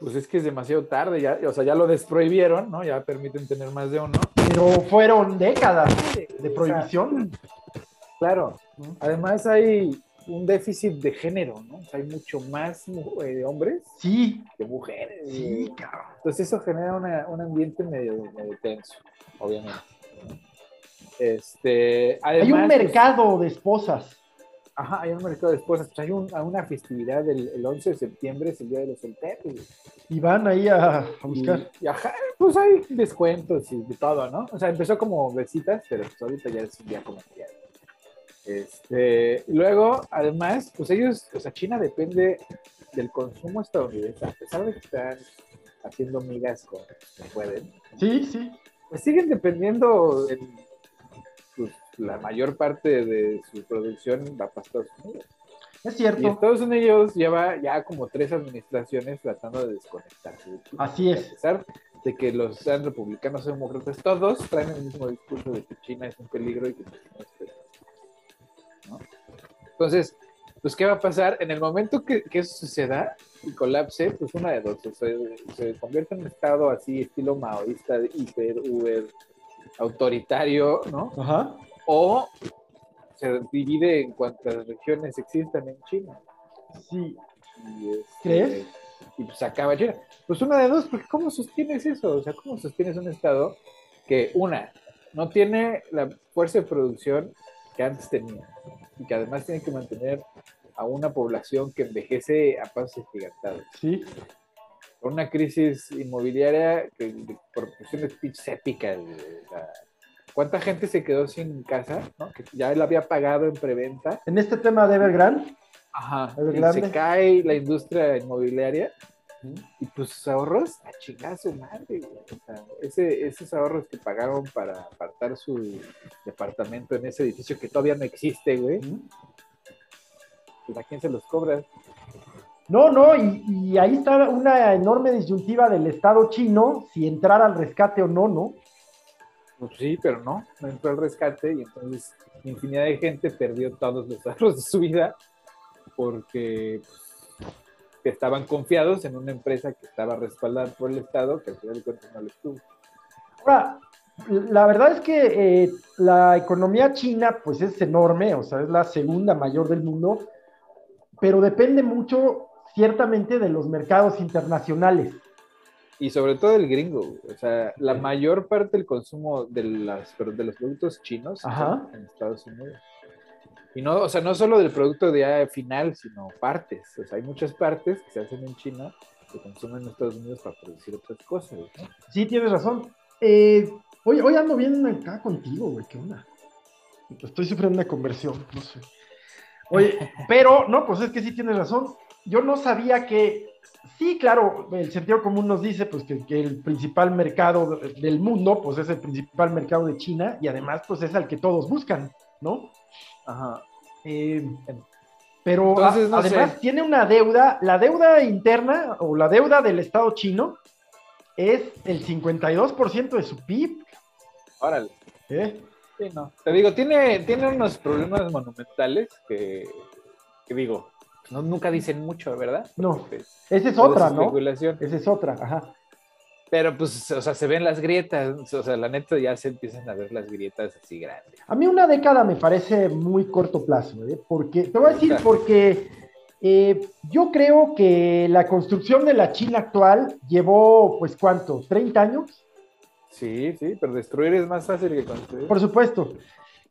pues es que es demasiado tarde, ya, o sea, ya lo desprohibieron, ¿no? Ya permiten tener más de uno. pero fueron décadas de prohibición. Claro. Además hay un déficit de género, ¿no? O sea, hay mucho más eh, hombres Sí, que mujeres. sí, cabrón. Entonces eso genera una- un ambiente medio, medio tenso, obviamente. Este, Hay un pues, mercado de esposas. ajá, hay un mercado de esposas. Pues hay un- una festividad el, el 11 de septiembre, es el Día de los Solteros. Y van ahí a, a buscar. Y, y ajá, pues hay descuentos y de todo, ¿no? O sea, empezó como besitas, pero pues ahorita ya es un día comercial. Este, luego, además, pues ellos, o sea, China depende del consumo estadounidense, a pesar de que están haciendo migas con pueden, Sí, sí. pues siguen dependiendo en, la mayor parte de su producción va para Estados Unidos. Es Y cierto. Estados Unidos lleva ya como tres administraciones tratando de desconectarse de. Así es. A pesar de que los sean republicanos o demócratas, todos traen el mismo discurso de que China es un peligro y que China es peligroso. ¿no? Entonces, pues, ¿qué va a pasar? En el momento que, que eso suceda y colapse, pues una de dos, se, se convierte en un estado así, estilo maoísta, hiper, uber, autoritario, ¿no? Ajá. O se divide en cuantas regiones existan en China. Sí. Y, este, ¿Crees? Y pues acaba China. Pues una de dos, porque ¿cómo sostienes eso? O sea, ¿cómo sostienes un Estado que, una, no tiene la fuerza de producción que antes tenía y que además tiene que mantener a una población que envejece a pasos gigantados? Sí. Con una crisis inmobiliaria que de proporciones güey, o sea, ¿Cuánta gente se quedó sin casa? ¿no? Que ya él había pagado en preventa En este tema de Evergrande, Ajá. Y Evergrande. se cae la industria inmobiliaria y pues sus ahorros a chingar su madre. güey. O sea, ese, esos ahorros que pagaron para apartar su departamento en ese edificio que todavía no existe, güey, pues a quién se los cobras. No, no, y, y ahí está una enorme disyuntiva del Estado chino, si entrar al rescate o no, ¿no? Pues sí, pero no, no entró el rescate y entonces infinidad de gente perdió todos los ahorros de su vida porque pues, estaban confiados en una empresa que estaba respaldada por el Estado que al final de cuentas no lo estuvo. Ahora, la verdad es que eh, la economía china pues es enorme, o sea, es la segunda mayor del mundo, pero depende mucho ciertamente de los mercados internacionales. Y sobre todo el gringo, o sea, la mayor parte del consumo de, las, de los productos chinos en Estados Unidos. Y no, o sea, no solo del producto de final, sino partes. O sea, hay muchas partes que se hacen en China que consumen en Estados Unidos para producir otras cosas. Sí, tienes razón. Eh, hoy, hoy ando bien acá contigo, güey, ¿qué onda? Estoy sufriendo una conversión, no sé. Oye, pero, no, pues es que sí tienes razón. Yo no sabía que, sí, claro, el sentido común nos dice pues que, el principal mercado del mundo, pues es el principal mercado de China y además pues es al que todos buscan, ¿no? Ajá. Eh, pero además tiene una deuda, la deuda interna o la deuda del Estado chino es el 52% de su PIB. Órale. ¿Eh? Sí, no. Te digo, tiene, tiene unos problemas monumentales que, digo, no, nunca dicen mucho, ¿verdad? No. Esa es otra, ¿no? Esa es otra, ajá. Pero pues, o sea, se ven las grietas, o sea, la neta ya se empiezan a ver las grietas así grandes. A mí una década me parece muy corto plazo, ¿eh? Porque, te voy a decir, porque eh, yo creo que la construcción de la China actual llevó, pues, ¿cuánto? ¿30 años? Sí, sí, pero destruir es más fácil que construir. Por supuesto.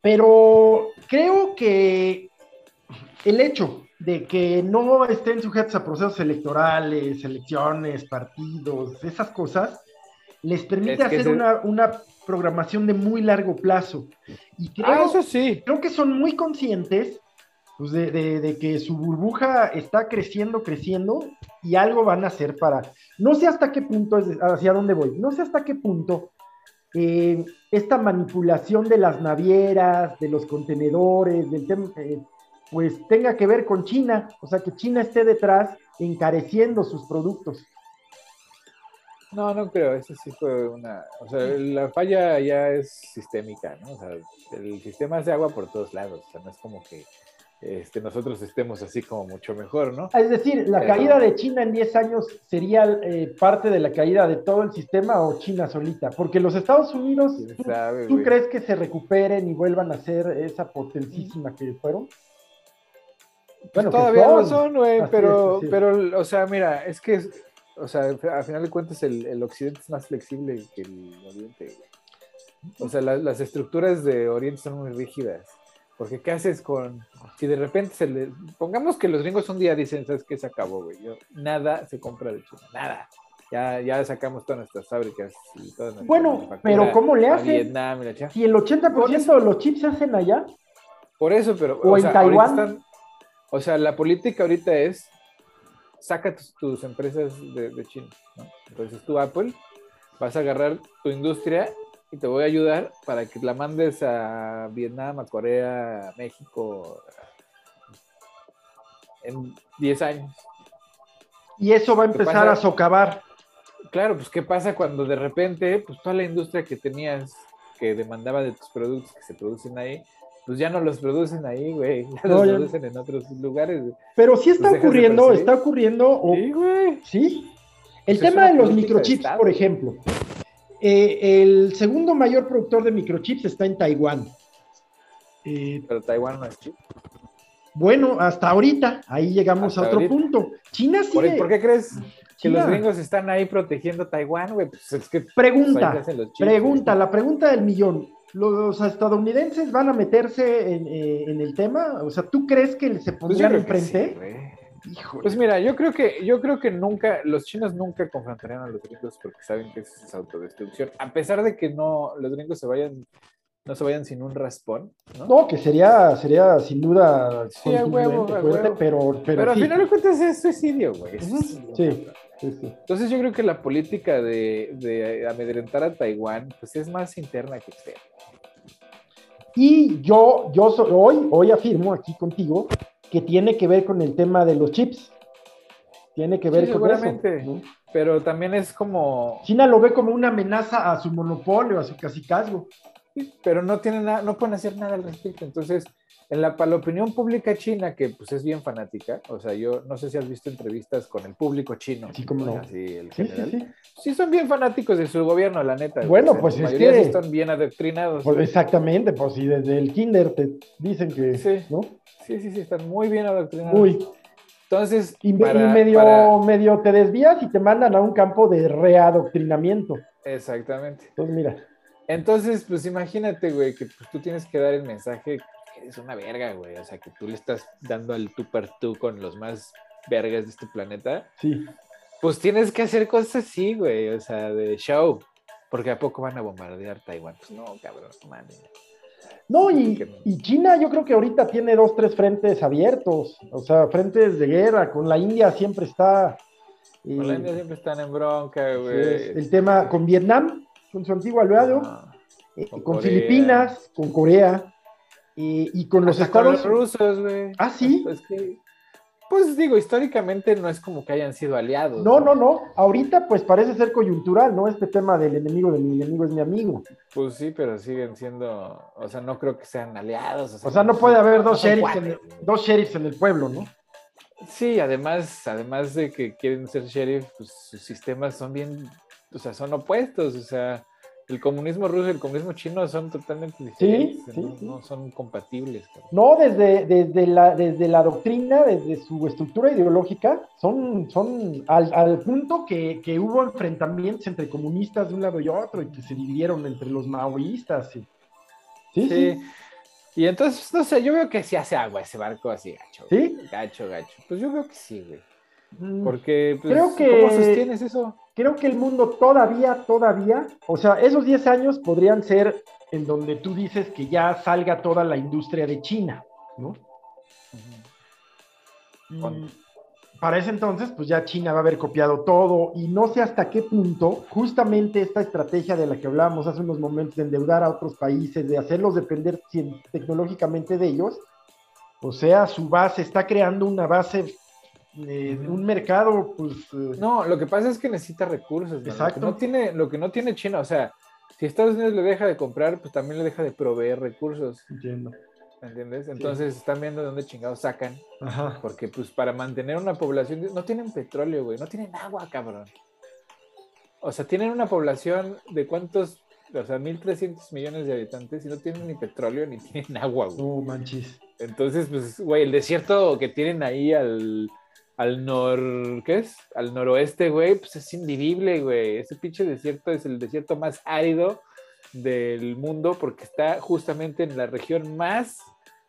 Pero creo que el hecho de que no estén sujetos a procesos electorales, elecciones, partidos, esas cosas, les permite hacer una, programación de muy largo plazo. Y creo, ah, eso sí. creo que son muy conscientes pues, de, que su burbuja está creciendo, creciendo, y algo van a hacer para... No sé hasta qué punto, hacia dónde voy, no sé hasta qué punto eh, esta manipulación de las navieras, de los contenedores, del tema... Eh, pues tenga que ver con China, o sea, que China esté detrás encareciendo sus productos. No, no creo, eso sí fue una, o sea, la falla ya es sistémica, ¿no? O sea, el sistema hace agua por todos lados, o sea, no es como que este, nosotros estemos así como mucho mejor, ¿no? Es decir, ¿la caída de China en 10 años sería eh, parte de la caída de todo el sistema o China solita? Porque los Estados Unidos, ¿tú, crees que se recuperen y vuelvan a ser esa potentísima que fueron? Bueno, todavía no son, güey, pero, pero, o sea, mira, es que, o sea, al final de cuentas el, occidente es más flexible que el oriente, O sea, las estructuras de oriente son muy rígidas. Porque, ¿qué haces con. Si de repente se le. Pongamos que los gringos un día dicen, ¿sabes qué? Se acabó, güey. nada se compra de China, nada. Ya, ya sacamos todas nuestras fábricas y todas Bueno, pero ¿cómo le hacen? Si el 80% de los chips se hacen allá. Por eso, pero. O, en Taiwán. O sea, la política ahorita es, saca tus, empresas de, China, ¿no? Entonces tú, Apple, vas a agarrar tu industria y te voy a ayudar para que la mandes a Vietnam, a Corea, a México en 10 años. Y eso va a empezar a socavar. Claro, pues ¿qué pasa cuando de repente, pues toda la industria que tenías, que demandaba de tus productos que se producen ahí, pues ya no los producen ahí, güey. Ya los producen en otros lugares. Pero sí está ocurriendo, está ocurriendo. sí, güey. Sí. El pues tema de los microchips, por ejemplo. Eh, el segundo mayor productor de microchips está en Taiwán. Eh, Pero Taiwán no es chip. Bueno, hasta ahorita, ahí llegamos a otro punto. China sí. ¿Por, qué crees que los gringos están ahí protegiendo Taiwán, güey? Pues es que pregunta, pregunta, la pregunta del millón los estadounidenses van a meterse eh, en, el tema? O sea, ¿tú crees que se pues pondrían enfrente? pues mira, yo creo que yo creo que nunca los chinos nunca confrontarían a los gringos porque saben que es autodestrucción, a pesar de que no los gringos se vayan no se vayan sin un raspón, ¿no? No, que sería sería sin duda sí, huevo, pero pero pero, al final de cuentas es suicidio, güey. Sí. Entonces yo creo que la política de, de amedrentar a Taiwán pues es más interna que externa. Y yo, yo hoy, hoy afirmo aquí contigo que tiene que ver con el tema de los chips. Tiene que ver con seguramente, eso. Pero también es como. China lo ve como una amenaza a su monopolio, a su casicazgo. pero no tiene nada, no pueden hacer nada al respecto. Entonces, en la, para la opinión pública china, que pues es bien fanática, o sea, yo no sé si has visto entrevistas con el público chino. Sí, como no. Así, el Sí, sí, sí. Sí, son bien fanáticos de su gobierno, la neta. Bueno, sea, pues la es que- están bien adoctrinados. Pues exactamente, pues si desde el kinder te dicen que, Sí. ¿no? Sí, sí, sí, están muy bien adoctrinados. Uy, Entonces, y, me- para- y medio, para- medio te desvías y te mandan a un campo de readoctrinamiento. Exactamente. Entonces, mira, Entonces, pues imagínate, güey, que pues, tú tienes que dar el mensaje eres una verga, güey. O sea, que tú le estás dando al tú per tú con los más vergas de este planeta. sí. Pues tienes que hacer cosas así, güey. O sea, de show. Porque a poco van a bombardear Taiwán. Pues no, cabrón, mames. No, y, y China yo creo que ahorita tiene dos, tres frentes abiertos, o sea, frentes de guerra, con la India siempre está... eh, Con la India siempre están en bronca, güey. el tema con Vietnam, con su antiguo aliado, Ah, eh, con. Filipinas, con Corea, eh, y con los Estados rusos, güey. Ah, ¿sí? Que, pues digo, históricamente no es como que hayan sido aliados. No, no, no. Ahorita pues parece ser coyuntural, ¿no? Este tema del enemigo de mi enemigo es mi amigo. Pues sí, pero siguen siendo, o sea, no creo que sean aliados. O sea, no puede haber dos sheriffs, en el, dos sheriffs en el pueblo, ¿no? Sí, además, además de que quieren ser sheriff, pues sus sistemas son bien, o sea, son opuestos, o sea, el comunismo ruso y el comunismo chino son totalmente diferentes, sí, no, sí. no son compatibles. cabrón. No, desde, desde, la, desde la doctrina, desde su estructura ideológica, son, son al, al punto que, que hubo enfrentamientos entre comunistas de un lado y otro y que se dividieron entre los maoístas. y- Sí. Y entonces, no sé, yo veo que sí hace agua ese barco así gacho. ¿Sí? Gacho, gacho. Pues yo veo que sí, güey. Mm, Porque, pues, Creo que- ¿cómo sostienes eso? Creo que el mundo todavía, todavía, o sea, esos 10 años podrían ser en donde tú dices que ya salga toda la industria de China, ¿no? Para ese entonces, pues ya China va a haber copiado todo y no sé hasta qué punto justamente esta estrategia de la que hablábamos hace unos momentos de endeudar a otros países, de hacerlos depender tecnológicamente de ellos, o sea, su base está creando una base, eh, un mercado, pues... eh, No, lo que pasa es que necesita recursos. mano. Lo que Exacto. no tiene, lo que no tiene China, o sea, si Estados Unidos le deja de comprar, pues también le deja de proveer recursos, Entiendo. ¿me entiendes? Entonces están viendo de dónde chingados sacan, Ajá. porque pues para mantener una población, no tienen petróleo, güey, no tienen agua, cabrón. O sea, tienen una población de cuántos, o sea, 1.300 millones de habitantes y no tienen ni petróleo ni tienen agua, güey. No manches. Entonces, pues, güey, el desierto que tienen ahí al, al nor... ¿Qué es? Al noroeste, güey, pues es invivible, güey. Ese pinche desierto es el desierto más árido del mundo porque está justamente en la región más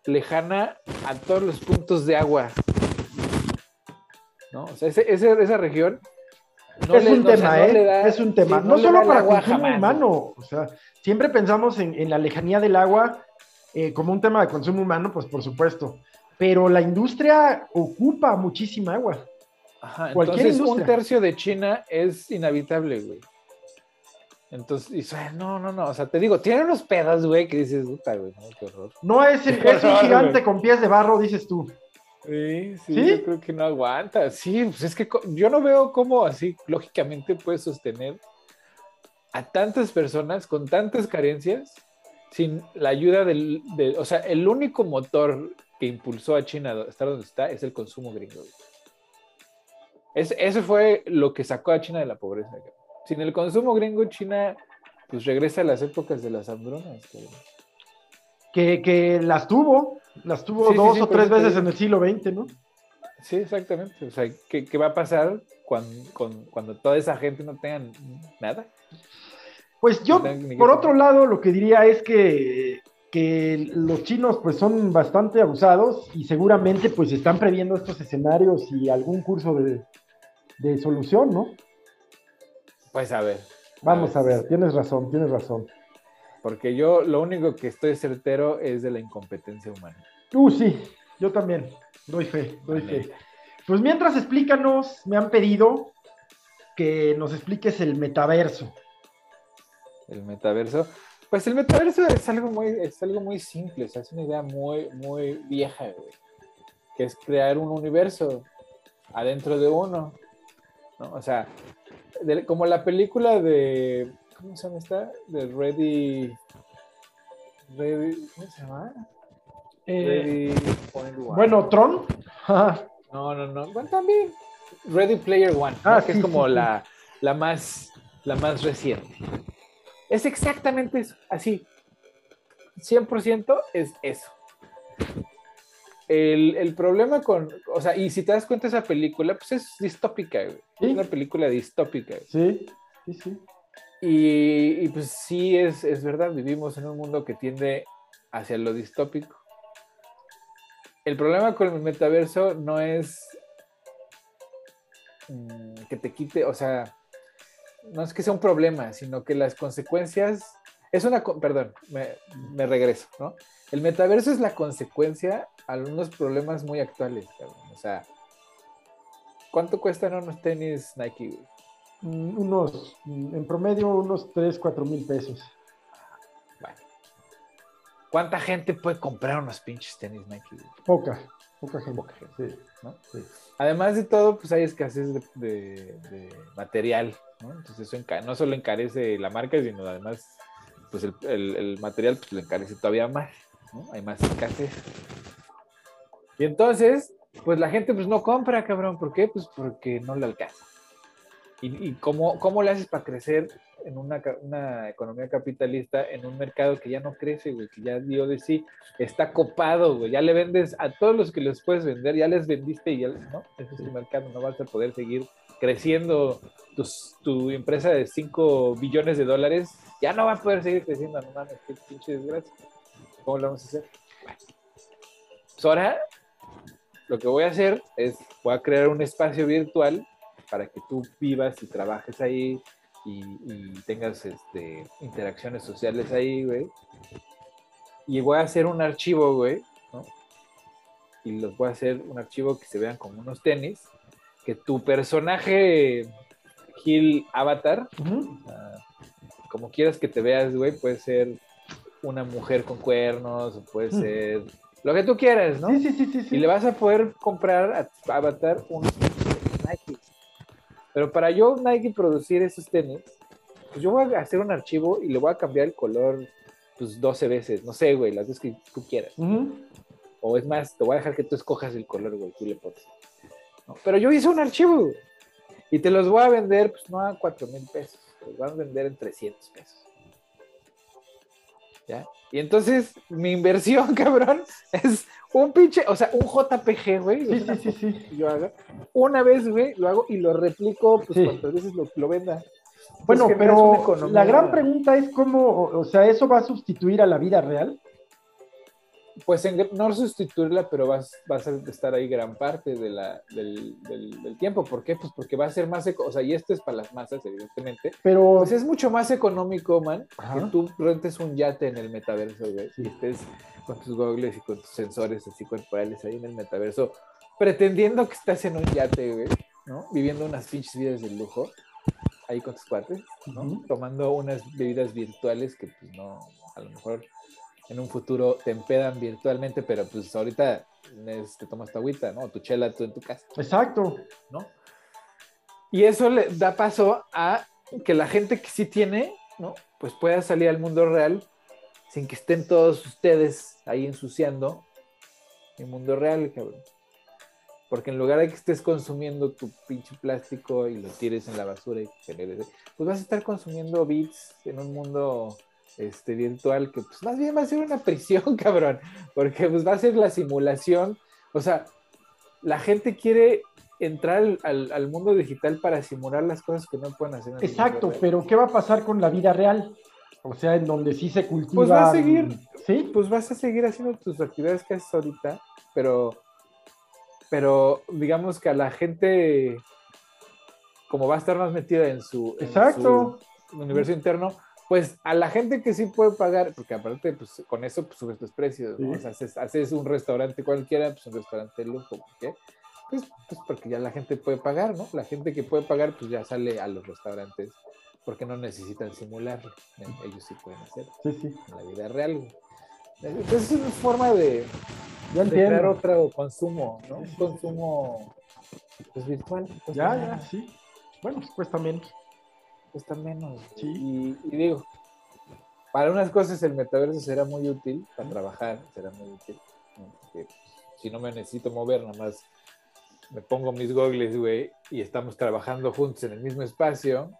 lejana a todos los puntos de agua. ¿No? O sea, ese- ese- esa región... no es le- un no, o sea, tema, no ¿eh? da- es un tema. no solo para agua consumo jamás, humano. O sea, siempre pensamos en, en la lejanía del agua eh, como un tema de consumo humano, pues por supuesto. Pero la industria ocupa muchísima agua. Ajá, Cualquier entonces un industria. tercio de China es inhabitable, güey. Entonces, sea, no, no, no, o sea, te digo, tiene unos pedos, güey, que dices, puta, güey, no, qué horror. No es, el, un gigante güey. con pies de barro, dices tú. Sí, sí, ¿Sí? yo creo que no aguanta. Sí, pues es que yo no veo cómo así, lógicamente, puedes sostener a tantas personas con tantas carencias sin la ayuda del, de- o sea, el único motor que impulsó a China a estar donde está es el consumo gringo. Es, eso fue lo que sacó a China de la pobreza. Sin el consumo gringo, China pues regresa a las épocas de las hambrunas. Que, que las tuvo, las tuvo Sí, sí, dos sí, o tres veces en el siglo XX, ¿no? Sí, exactamente. O sea, ¿qué, qué va a pasar cuando, cuando toda esa gente no tenga nada? Pues yo, por otro lado, lo que diría es que, que los chinos pues son bastante abusados y seguramente pues están previendo estos escenarios y algún curso de, de solución, ¿no? Pues a ver. Vamos a ver, tienes razón, tienes razón. Porque yo lo único que estoy certero es de la incompetencia humana. Uh, sí, yo también, doy fe, doy fe. Pues mientras explícanos, me han pedido que nos expliques el metaverso. El metaverso. Pues el metaverso es algo muy, es algo muy simple, o sea, es una idea muy, muy vieja, güey. Que es crear un universo adentro de uno. ¿no? O sea, de- como la película de. ¿Cómo se llama esta? De Ready. Ready ¿Cómo se llama? Eh, bueno, Tron. no, no, no. Bueno, también. Ready Player One, ah, que es como la, la, más, la más reciente. Es exactamente eso, así. 100% es eso. El, problema con, o sea, y si te das cuenta esa película, pues es distópica, Es una película distópica. Sí, sí, sí. Y, pues sí, es, es, verdad, vivimos en un mundo que tiende hacia lo distópico. El problema con el metaverso no es mm, que te quite, o sea, no es que sea un problema, sino que las consecuencias, es una, perdón, me, regreso, ¿no? El metaverso es la consecuencia a unos problemas muy actuales, O sea, ¿cuánto cuestan unos tenis Nike, mm, Unos, en promedio, unos 3, 4 mil pesos. ¿Cuánta gente puede comprar unos pinches tenis Nike? Poca, poca gente. Poca gente. Sí, Además de todo, pues hay escasez de, material, ¿no? Entonces eso no solo encarece la marca, sino además, pues el, material pues, lo encarece todavía más. Hay más escasez. Y entonces, pues la gente pues no compra, cabrón. ¿Por qué? Pues porque no le alcanza. ¿Y, cómo, cómo le haces para crecer en una, una, economía capitalista en un mercado que ya no crece, güey, que ya dio de sí, está copado, güey, ya le vendes a todos los que les puedes vender, ya les vendiste y ya, ¿no? Ese es tu mercado, no vas a poder seguir creciendo tu empresa de 5 billones de dólares, ya no va a poder seguir creciendo, no mames, qué pinche desgracia. ¿Cómo lo vamos a hacer? Pues ahora lo que voy a hacer es, voy a crear un espacio virtual para que tú vivas y trabajes ahí y, tengas este, interacciones sociales ahí, güey. Y voy a hacer un archivo, güey, ¿no? Y los voy a hacer un archivo que se vean como unos tenis, que tu personaje Gil Avatar, como quieras que te veas, güey, puede ser una mujer con cuernos, puede ser lo que tú quieras, ¿no? Sí, sí, sí, sí. Y le vas a poder comprar a tu avatar un. Pero para yo Nike producir esos tenis, pues yo voy a hacer un archivo y le voy a cambiar el color pues 12 veces, no sé, güey, las veces que tú quieras. O es más, te voy a dejar que tú escojas el color, güey, tú le pones. Pero yo hice un archivo y te los voy a vender, pues no a 4 mil pesos, los voy a vender en 300 pesos. Y entonces mi inversión, cabrón, es un pinche, o sea, un JPG, güey. Sí, sí, sí, sí. Yo hago. Una vez, güey, lo hago y lo replico, pues cuantas veces lo, lo venda. Bueno, pero la gran pregunta es cómo, o sea, ¿eso va a sustituir a la vida real? Pues no sustituirla, pero vas, vas a estar ahí gran parte de la, del, tiempo. ¿Por qué? Pues porque va a ser más, o sea, y esto es para las masas, evidentemente. Pero pues es mucho más económico, man, que tú rentes un yate en el metaverso, güey, y estés con tus goggles y con tus sensores así corporales ahí en el metaverso, pretendiendo que estás en un yate, güey, ¿no? Viviendo unas pinches vidas de lujo, ahí con tus cuates, ¿no? Tomando unas bebidas virtuales que, pues, no, a lo mejor en un futuro te empedan virtualmente, pero pues ahorita te tomas tu agüita, ¿no? Tu chela tú en tu casa. Exacto. ¿No? Y eso le da paso a que la gente que sí tiene, ¿no? Pues pueda salir al mundo real sin que estén todos ustedes ahí ensuciando el mundo real, cabrón. Porque en lugar de que estés consumiendo tu pinche plástico y lo tires en la basura y pues vas a estar consumiendo bits en un mundo este, virtual, que pues más bien va a ser una prisión, cabrón, porque pues va a ser la simulación, o sea, la gente quiere entrar al, mundo digital para simular las cosas que no pueden hacer. Exacto, pero ¿qué va a pasar con la vida real? O sea, en donde sí se cultiva. Pues vas a seguir, ¿sí? Pues vas a seguir haciendo tus actividades que haces ahorita, pero, pero digamos que a la gente, como va a estar más metida en su, Exacto. universo interno, pues a la gente que sí puede pagar, porque aparte, pues con eso pues, subes tus precios, ¿no? O sea, haces, un restaurante cualquiera, pues un restaurante de lujo, ¿por qué? Pues, pues, porque ya la gente puede pagar, ¿no? La gente que puede pagar, pues ya sale a los restaurantes, porque no necesitan simularlo, ellos sí pueden hacerlo en la vida real. Entonces es una forma de, de crear otro consumo, ¿no? Un consumo pues, virtual. ya, ya, sí. Bueno, pues cuesta menos cuesta menos. Y, digo, para unas cosas el metaverso será muy útil, para trabajar será muy útil, si no me necesito mover, nada más me pongo mis gogles, güey, y estamos trabajando juntos en el mismo espacio,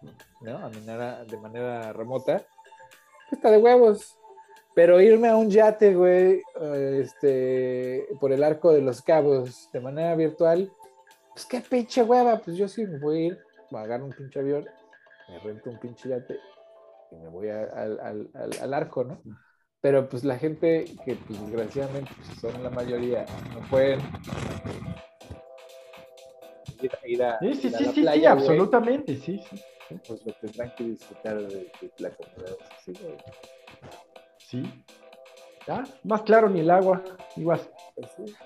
¿no? A manera, de manera remota, pues está de huevos. Pero irme a un yate, güey, este, por el arco de los cabos de manera virtual, pues qué pinche hueva, pues yo sí me voy a ir, me agarro un pinche avión, me rento un pinche yate y me voy al, al, al, arco, ¿no? Pero pues la gente que pues desgraciadamente pues, son la mayoría, no pueden ir, a, sí, sí, sí, sí, sí, absolutamente, sí, sí. Pues lo tendrán que disfrutar de, la comunidad. Sí, sí. ¿Ya? Más claro ni el agua, igual.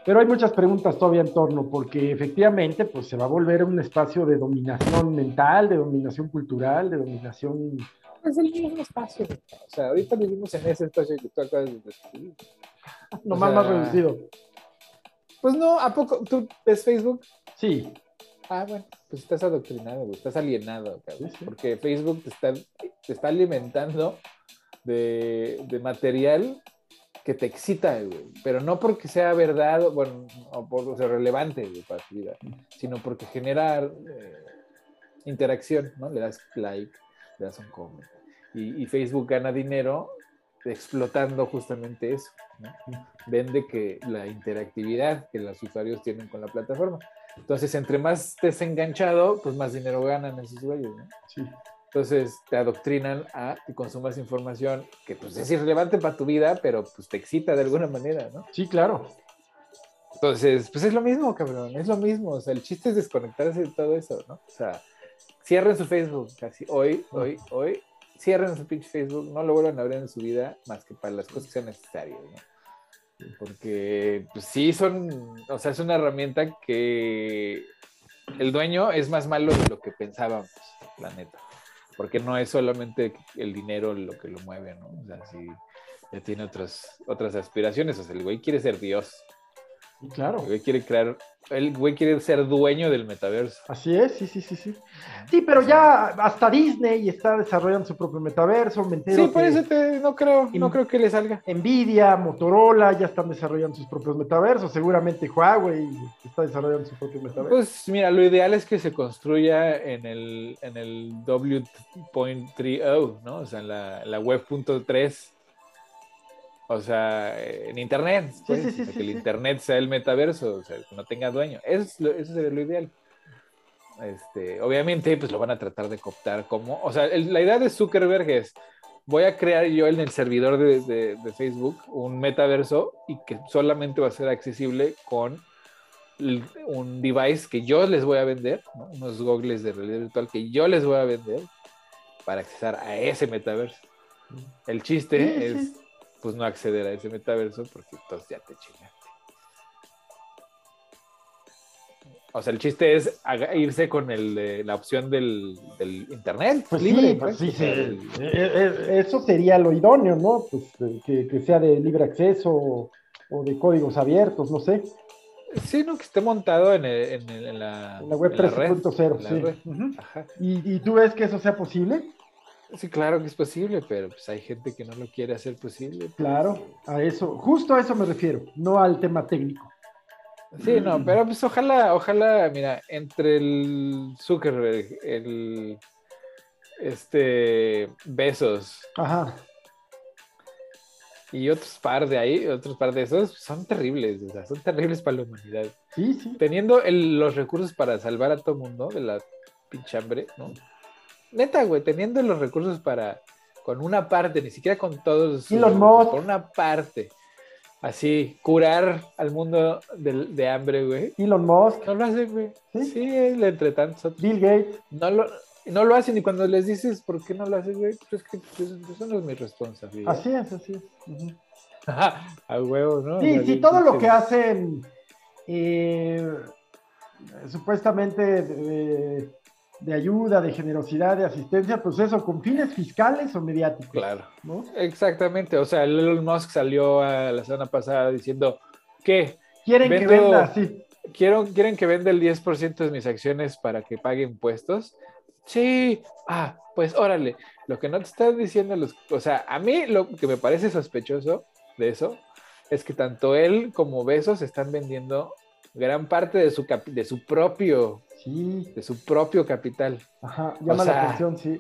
Pero hay muchas preguntas todavía en torno, porque efectivamente pues se va a volver un espacio de dominación mental, de dominación cultural, de dominación... Es el mismo espacio. O sea, ahorita vivimos en ese espacio que tú acabas de describir. Nomás más reducido. Pues no, ¿a poco tú ves Facebook? Sí. Ah, bueno, pues estás adoctrinado, estás alienado, cabrón, porque Facebook te está, te está alimentando de, de, material que te excita, güey, pero no porque sea verdad, bueno, o por ser relevante para tu vida, sino porque genera eh, interacción, ¿no? Le das like, le das un comment. Y, Facebook gana dinero explotando justamente eso. Vende que la interactividad que los usuarios tienen con la plataforma. Entonces, entre más estés enganchado, pues más dinero ganan esos güeyes, ¿no? Sí. Entonces, te adoctrinan a que consumas información que pues es irrelevante para tu vida, pero pues te excita de alguna manera, ¿no? Sí, claro. Entonces, pues es lo mismo, cabrón, es lo mismo. O sea, el chiste es desconectarse de todo eso, ¿no? O sea, cierren su Facebook, casi hoy, hoy, hoy, cierren su pinche Facebook, no lo vuelvan a abrir en su vida más que para las cosas que sean necesarias, ¿no? Porque pues, sí son, o sea, es una herramienta que el dueño es más malo de lo que pensábamos, la neta. Porque no es solamente el dinero lo que lo mueve, ¿no? O sea, sí, ya tiene otras, otras aspiraciones. O sea, el güey quiere ser Dios. Claro. El güey quiere crear, el güey quiere ser dueño del metaverso. Así es, sí, sí, sí, sí. Sí, pero ya hasta Disney está desarrollando su propio metaverso, me Sí, por eso no creo, no creo que le salga. Nvidia, Motorola ya están desarrollando sus propios metaversos, seguramente Huawei está desarrollando su propio metaverso. Pues mira, lo ideal es que se construya en el, en el W.30, ¿no? O sea, en la, la web.3 o sea, en Internet. Pues, que el Internet sea el metaverso, o sea, que no tenga dueño. Eso, eso sería lo ideal. Este, obviamente, pues lo van a tratar de cooptar como. O sea, la idea de Zuckerberg es: voy a crear yo en el servidor de, Facebook un metaverso y que solamente va a ser accesible con un device que yo les voy a vender, unos goggles de realidad virtual que yo les voy a vender para acceder a ese metaverso. El chiste es pues no acceder a ese metaverso porque entonces ya te chingaste. O sea, el chiste es irse con el, la opción del, internet pues libre. Pues, sí, sí, eh, eh, eso sería lo idóneo, ¿no? Pues eh, que, sea de libre acceso o, de códigos abiertos, no sé. Sí, no, que esté montado en, en, la, web 3.0. Sí. ¿Y, ¿Y tú ves que eso sea posible? Sí, claro que es posible, pero pues hay gente que no lo quiere hacer posible. Pues. Claro, a eso, justo a eso me refiero, no al tema técnico. Sí, no, pero pues ojalá, ojalá, mira, entre el Zuckerberg, el este Besos. Ajá. Y otros par de ahí, otros par de esos, son terribles, o sea, son terribles para la humanidad. Sí, sí. Teniendo los recursos para salvar a todo mundo de la pinche hambre, ¿no? Neta, güey, teniendo los recursos para, con una parte, ni siquiera con todos. Y los mods. Con una parte. Así, curar al mundo de, de hambre, güey. Elon Musk. No lo hace, güey. Sí, sí entre tantos Bill Gates. No lo, no lo hacen y cuando les dices por qué no lo hacen, güey, pues es que pues, eso no es mi responsabilidad. Así es, así es. a huevo, ¿no? Sí, sí, todo lo que hacen eh, supuestamente de ayuda, de generosidad, de asistencia, pues eso, con fines fiscales o mediáticos. Claro. ¿no? Exactamente. O sea, Elon Musk salió la semana pasada diciendo que. Quieren que venda, sí. Quiero, quieren que venda el 10% de mis acciones para que pague impuestos. Sí. Ah, pues órale. Lo que no te están diciendo los. O sea, a mí lo que me parece sospechoso de eso es que tanto él como Besos están vendiendo gran parte de su, de su propio Sí. de su propio capital. Ajá, llama la atención, sí.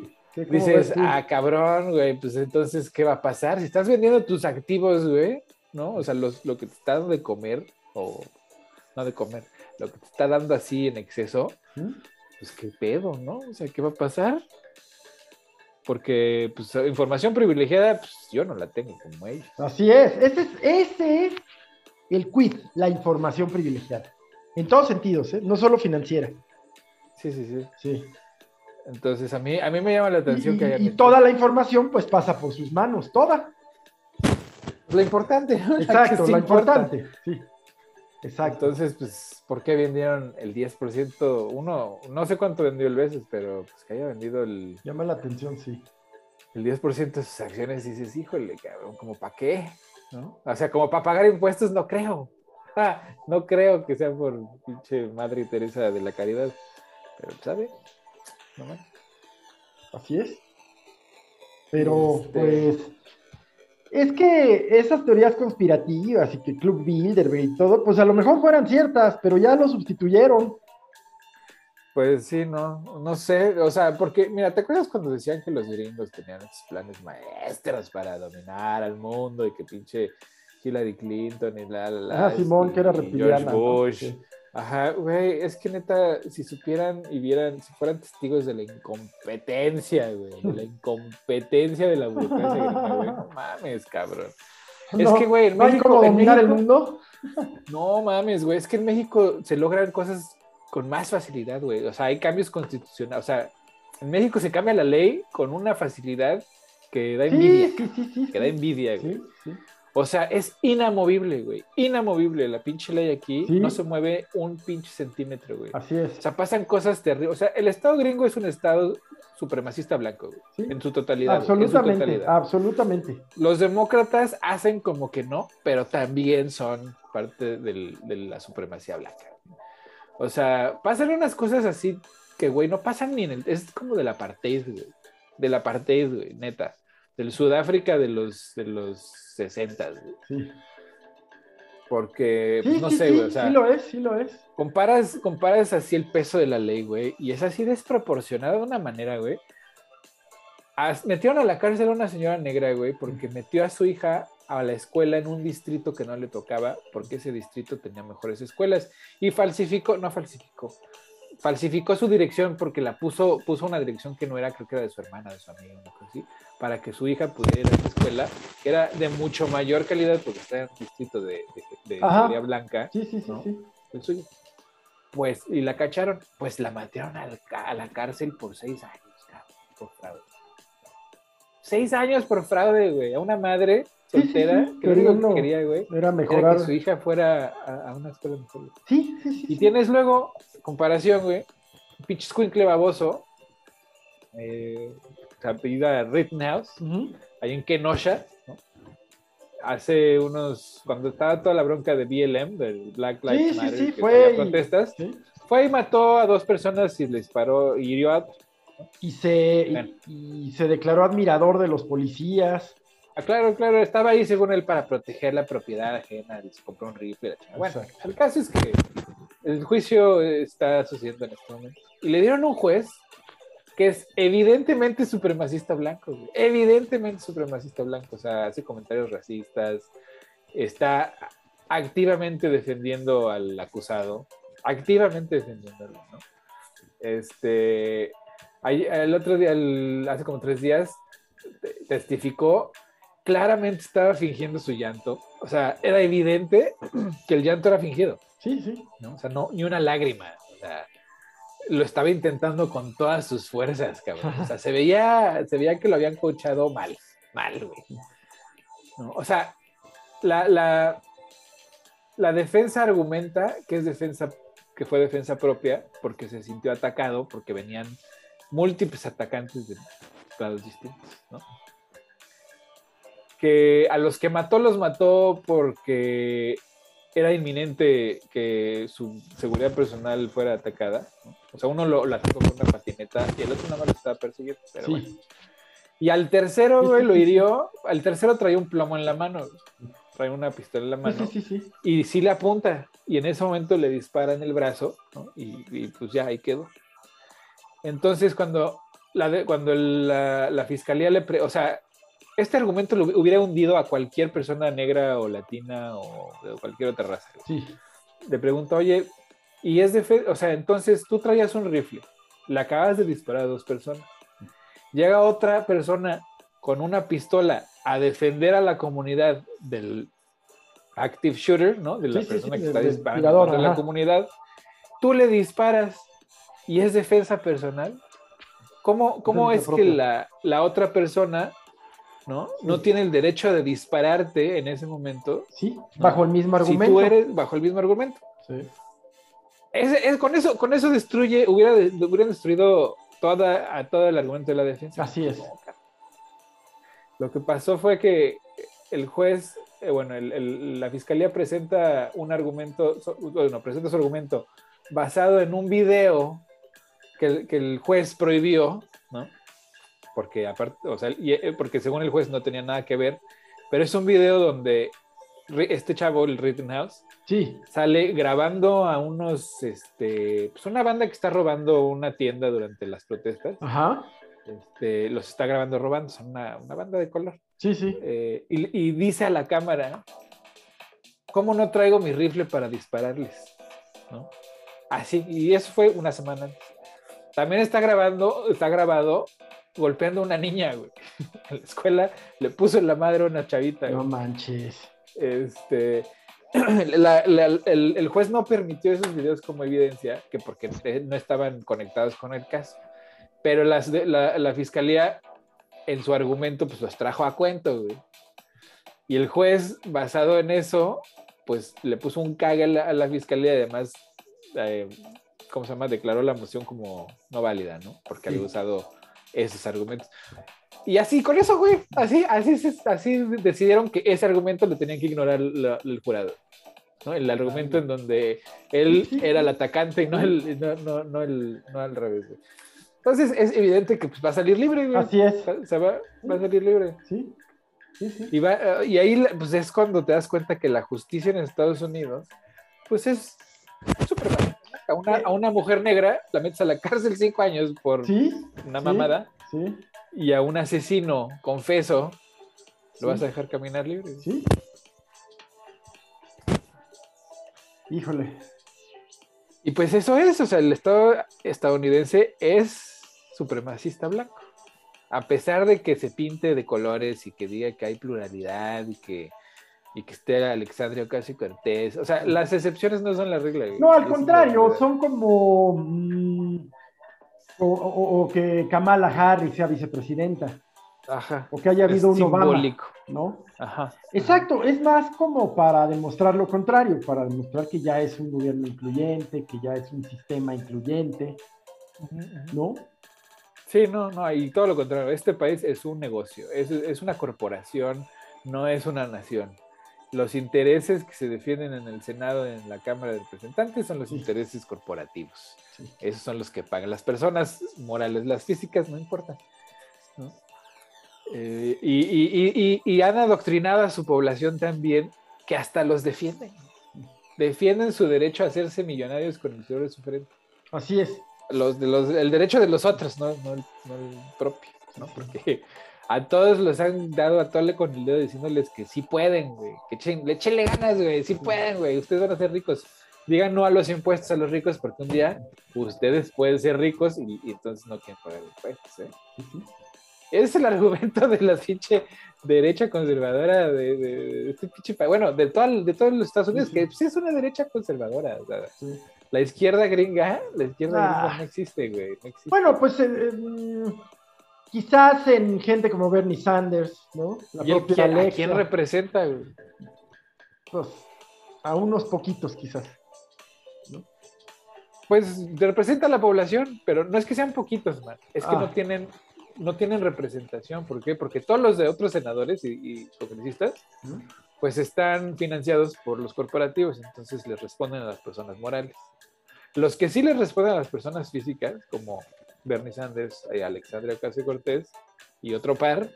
Dices, ah, cabrón, güey, pues entonces, ¿qué va a pasar? Si estás vendiendo tus activos, güey, ¿no? O sea, los, lo que te está dando de comer, o no de comer, lo que te está dando así en exceso, pues qué pedo, ¿no? O sea, ¿qué va a pasar? Porque, pues, información privilegiada, pues yo no la tengo como ellos. Así es, ese es, ese es el quid, la información privilegiada. En todos sentidos, ¿eh? No solo financiera. Sí, sí, sí. Sí. Entonces, a mí, a mí me llama la atención y, que haya... Y toda la información, pues, pasa por sus manos, toda. Lo importante. Exacto, lo importante, sí. Exacto. Entonces, pues, ¿por qué vendieron el 10%? Uno, no sé cuánto vendió el veces, pero pues que haya vendido el... Llama la atención, sí. El 10% de sus acciones y dices, híjole, cabrón, ¿como para qué? ¿No? O sea, como para pagar impuestos no creo. no creo que sea por pinche Madre Teresa de la Caridad. Pero, ¿sabe? No Así es. Pero, este... pues, es que esas teorías conspirativas y que Club Bilderberg y todo, pues a lo mejor fueran ciertas, pero ya lo sustituyeron. Pues sí, no, no sé, o sea, porque, mira, ¿te acuerdas cuando decían que los gringos tenían estos planes maestros para dominar al mundo y que pinche Hillary Clinton y la, la, la Ah, Simón, este, que era y reptiliana. George Bush. Ajá, güey, es que neta, si supieran y vieran, si fueran testigos de la incompetencia, güey, de la incompetencia de la burocracia gringa, güey, no mames, cabrón. Es que, güey, en ¿no hay México, en dominar el México- mundo? no mames, güey, es que en México se logran cosas con más facilidad, güey. O sea, hay cambios constitucionales. O sea, en México se cambia la ley con una facilidad que da envidia. Sí, sí, sí. Que da envidia, güey. O sea, es inamovible, güey. Inamovible. La pinche ley aquí Sí. no se mueve un pinche centímetro, güey. Así es. O sea, pasan cosas terribles. O sea, el Estado gringo es un Estado supremacista blanco, güey. En su totalidad. güey, en su Absolutamente, totalidad. absolutamente. Los demócratas hacen como que no, pero también son parte del- de la supremacía blanca. O sea, pasan unas cosas así que, güey, no pasan ni en el... Es como del apartheid, güey. Del apartheid, güey, neta. Del Sudáfrica de los, de los 60, güey. Sí, Porque, sí, pues, no sí, sé, sí, güey, o sea, sí lo es, sí lo es. comparas, comparas así el peso de la ley, güey, y es así desproporcionado de una manera, güey. As- metieron a la cárcel a una señora negra, güey, porque metió a su hija a la escuela en un distrito que no le tocaba, porque ese distrito tenía mejores escuelas, y falsificó, no falsificó, falsificó su dirección porque la puso, puso una dirección que no era, creo que era de su hermana, de su amiga, una cosa así, para que su hija pudiera ir a esa escuela, que era de mucho mayor calidad porque está en un distrito de, de, de Ajá. mayoría blanca, Sí, sí, sí, ¿no? sí. el suyo. Pues, y la cacharon, pues la metieron al ca- a la cárcel por seis años, cabrón, por fraude. Seis años por fraude, güey, a una madre Sí, sí, soltera sí, que lo único queriendo- que quería, güey, Era era mejorar. que su hija fuera a, a una escuela mejor. güey. Sí, sí, sí. Y sí. tienes luego, comparación, güey, pinche escuincle baboso, eh, apellida Rittenhouse, ahí en Kenosha, ¿no? Hace unos, cuando estaba toda la bronca de BLM, del Black Lives Sí, sí, Matter, sí, que fue y- protestas, Sí. fue y mató a dos personas y le disparó y hirió a... Y se, y se declaró admirador de los policías. Ah, claro, claro, estaba ahí según él para proteger la propiedad ajena, se compró un rifle. Bueno, Exacto. el caso es que el juicio está sucediendo en este momento. Y le dieron un juez que es evidentemente supremacista blanco, güey. evidentemente supremacista blanco, o sea, hace comentarios racistas, está activamente defendiendo al acusado, activamente defendiéndolo, ¿no? Este, el otro día, el- hace como tres días, te- testificó, claramente estaba fingiendo su llanto, o sea, era evidente que el llanto era fingido. Sí, sí. ¿no? O sea, no, ni una lágrima. O sea, lo estaba intentando con todas sus fuerzas, cabrón. O sea, se veía, se veía que lo habían coachado mal, mal, güey. ¿No? O sea, la, la, la defensa argumenta que es defensa, que fue defensa propia, porque se sintió atacado, porque venían múltiples atacantes de grados distintos, ¿no? Que a los que mató los mató porque era inminente que su seguridad personal fuera atacada. ¿no? O sea, uno lo, lo atacó con una patineta y el otro nada más lo estaba persiguiendo. Pero Sí. bueno. Y al tercero, güey, lo hirió. Al tercero traía un plomo en la mano. trae una pistola en la mano. Sí, sí, sí. Y sí le apunta. Y en ese momento le dispara en el brazo, ¿no? y, y, pues ya ahí quedó. Entonces, cuando la, de, cuando la, la fiscalía le. Pre, o sea, este argumento lo hubiera hundido a cualquier persona negra o latina o de cualquier otra raza. Sí. Le pregunto, oye, y es de fe, o sea, entonces tú traías un rifle, le acabas de disparar a dos personas. Llega otra persona con una pistola a defender a la comunidad del active shooter, ¿no? De la Sí, sí, persona sí, que del- está disparando contra la comunidad. Tú le disparas y es defensa personal. ¿Cómo, cómo es que propia. la, la otra persona, ¿no? No tiene el derecho de dispararte en ese momento Sí, bajo el mismo argumento. si tú eres bajo el mismo argumento? Sí. Es, es- con, eso, con eso destruye, hubiera, hubieran destruido toda, a todo el argumento de la defensa. Así es. Lo que pasó fue que el juez, eh, bueno, el- el- la fiscalía presenta un argumento, so- bueno, presenta su argumento basado en un video que el, que el juez prohibió, ¿no? Porque aparte, o sea, y, eh, porque según el juez no tenía nada que ver, pero es un video donde este chavo, el Rittenhouse, Sí, sale grabando a unos, este, pues una banda que está robando una tienda durante las protestas. ajá. Este, los está grabando robando, son una, una banda de color. Sí, sí. Eh, y, y dice a la cámara, ¿cómo no traigo mi rifle para dispararles? ¿No? Así, y eso fue una semana antes. También está grabando, está grabado golpeando a una niña, güey. En la escuela le puso en la madre a una chavita. No güey. manches. Este, la- la- el, el juez no permitió esos videos como evidencia, que porque no estaban conectados con el caso. Pero las la, la fiscalía, en su argumento, pues los trajo a cuento, güey. Y el juez, basado en eso, pues le puso un cague a la, a la fiscalía y además, eh, ¿cómo se llama? Declaró la moción como no válida, ¿no? Porque Sí. había usado esos argumentos. Y así, con eso, güey, así, así, así decidieron que ese argumento lo tenían que ignorar la- el jurado. ¿no? El argumento en donde él era el atacante y no, el, no, no, no el, no al revés. güey. Entonces es evidente que pues, va a salir libre, güey. Así es. Va- se va, va a salir libre. Sí. Sí, sí. Y, va, eh, y ahí pues, es cuando te das cuenta que la justicia en Estados Unidos, pues es súper. A una, a una mujer negra la metes a la cárcel cinco años por Sí. una mamada Sí. y a un asesino confeso lo vas a dejar caminar libre. Sí. Híjole. Y pues eso es, o sea, el Estado estadounidense es supremacista blanco. A pesar de que se pinte de colores y que diga que hay pluralidad y que, y que esté Alexandria Ocasio Cortés. O sea, las excepciones no son la regla. No, al contrario, son como. mm, o, o- o que Kamala Harris sea vicepresidenta, Ajá. o que haya habido Es un Obama, simbólico. ¿no? Ajá. Exacto, es más como para demostrar lo contrario, para demostrar que ya es un gobierno incluyente, que ya es un sistema incluyente. ¿no? Sí, no, no, y todo lo contrario. Este país es un negocio, es, es una corporación, no es una nación. Los intereses que se defienden en el Senado, en la Cámara de Representantes, son los intereses corporativos. Sí. Esos son los que pagan. Las personas morales, las físicas, no importan. ¿no? Eh, y, y- y- y- han adoctrinado a su población también que hasta los defienden. Defienden su derecho a hacerse millonarios con el sudor de su frente Así es. los, de los, el derecho de los otros, no, no, no el propio, ¿no? Porque a todos los han dado a tole con el dedo diciéndoles que sí pueden, güey, que echen, le échenle ganas, güey, sí pueden, güey, ustedes van a ser ricos. Digan no a los impuestos a los ricos porque un día ustedes pueden ser ricos y, y entonces no quieren pagar impuestos, ¿eh? Es el argumento de la pinche derecha conservadora de, de- de este pinche país. Bueno, de, todo, de todos los Estados Unidos, que pues, es una derecha conservadora. o sea, Sí. la izquierda gringa, la izquierda Ah. gringa no existe, güey. no existe. Bueno, pues eh, eh, mm, quizás en gente como Bernie Sanders, ¿no? La ¿Y el propia a quién representa, güey? pues, a unos poquitos quizás. Pues representa a la población, pero no es que sean poquitos, man. Es que Ah. no tienen no tienen representación. ¿Por qué? Porque todos los de otros senadores y, y congresistas, pues están financiados por los corporativos, entonces les responden a las personas morales. Los que sí les responden a las personas físicas, como Bernie Sanders y Alexandria Ocasio Cortés y otro par,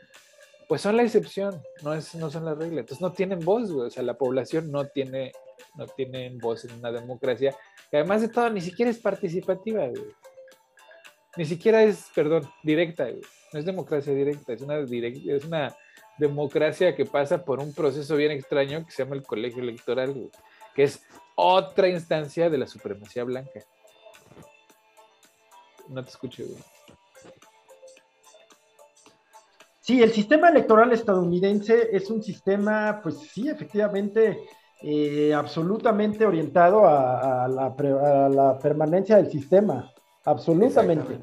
pues son la excepción, no, es, no son la regla. Entonces no tienen voz, güey. O sea, la población no tiene, no tienen voz en una democracia que además de todo ni siquiera es participativa. Ni siquiera es, perdón, directa. No es democracia directa, es una, es una democracia que pasa por un proceso bien extraño que se llama el colegio electoral, que es otra instancia de la supremacía blanca. No te escucho, güey. Sí, el sistema electoral estadounidense es un sistema, pues sí, efectivamente, eh, absolutamente orientado a, la, permanencia del sistema, absolutamente.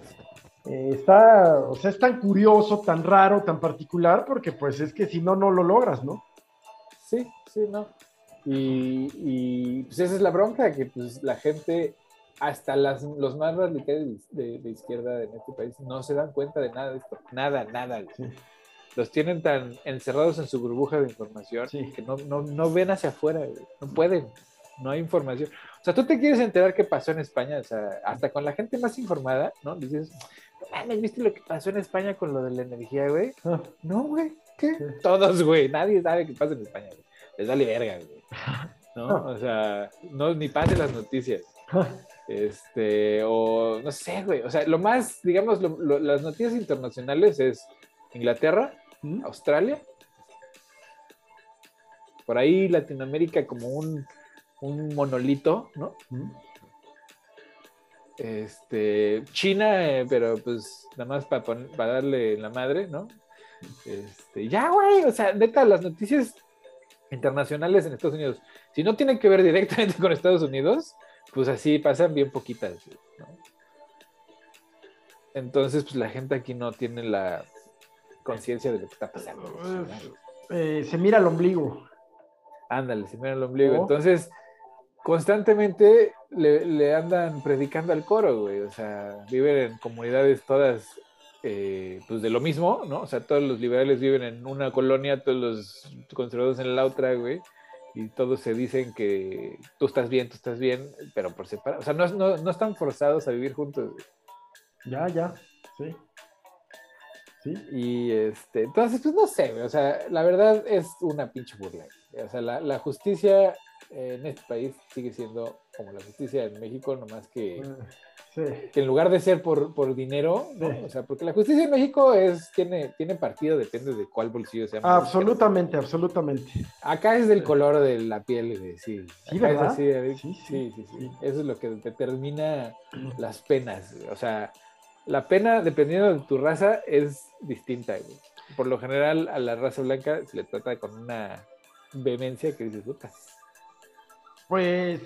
Eh, está, o sea, es tan curioso, tan raro, tan particular, porque pues es que si no, no lo logras, ¿no? Sí, sí, no. Y, pues esa es la bronca, que pues la gente, hasta las, los más radicales de, izquierda en este país, no se dan cuenta de nada de esto. Nada, nada los tienen tan encerrados en su burbuja de información que no, ven hacia afuera, no pueden, no hay información. O sea, tú te quieres enterar qué pasó en España, o sea, hasta con la gente más informada, ¿no? Dices, no ¿viste lo que pasó en España con lo de la energía, güey? Ah. No, güey, ¿qué? Todos, güey, nadie sabe qué pasa en España, güey. Les da verga, güey. ¿No? Ah. O sea, no, ni pasen las noticias. Este, o no sé, güey. O sea, lo más, digamos, las noticias internacionales es Inglaterra, Australia. Por ahí Latinoamérica como un, monolito, ¿no? Este, China, eh, pero pues nada más para, para darle la madre, ¿no? Este, ya, güey, o sea, neta, las noticias internacionales en Estados Unidos, si no tienen que ver directamente con Estados Unidos, pues así pasan bien poquitas, ¿no? Entonces, pues la gente aquí no tiene la, conciencia de lo que está pasando. Eh, se mira el ombligo. Ándale, se mira el ombligo. Oh. Entonces, constantemente le, andan predicando al coro, güey. O sea, viven en comunidades todas, eh, pues de lo mismo, ¿no? O sea, todos los liberales viven en una colonia, todos los conservadores en la otra, güey. Y todos se dicen que tú estás bien, tú estás bien, pero por separado. O sea, no, no, no están forzados a vivir juntos. Ya, ya, sí. Y este, entonces, pues no sé, o sea, la verdad es una pinche burla. O sea, la, justicia en este país sigue siendo como la justicia en México, nomás que, que en lugar de ser por, por dinero, o sea, porque la justicia en México es, tiene, tiene partido, depende de cuál bolsillo sea. Absolutamente, absolutamente. Acá es del color de la piel, sí. Sí, ¿verdad? sí, sí, sí, sí, Eso es lo que determina las penas. O sea, la pena, dependiendo de tu raza, es distinta. Por lo general, a la raza blanca se le trata con una vehemencia que dices, puta. Pues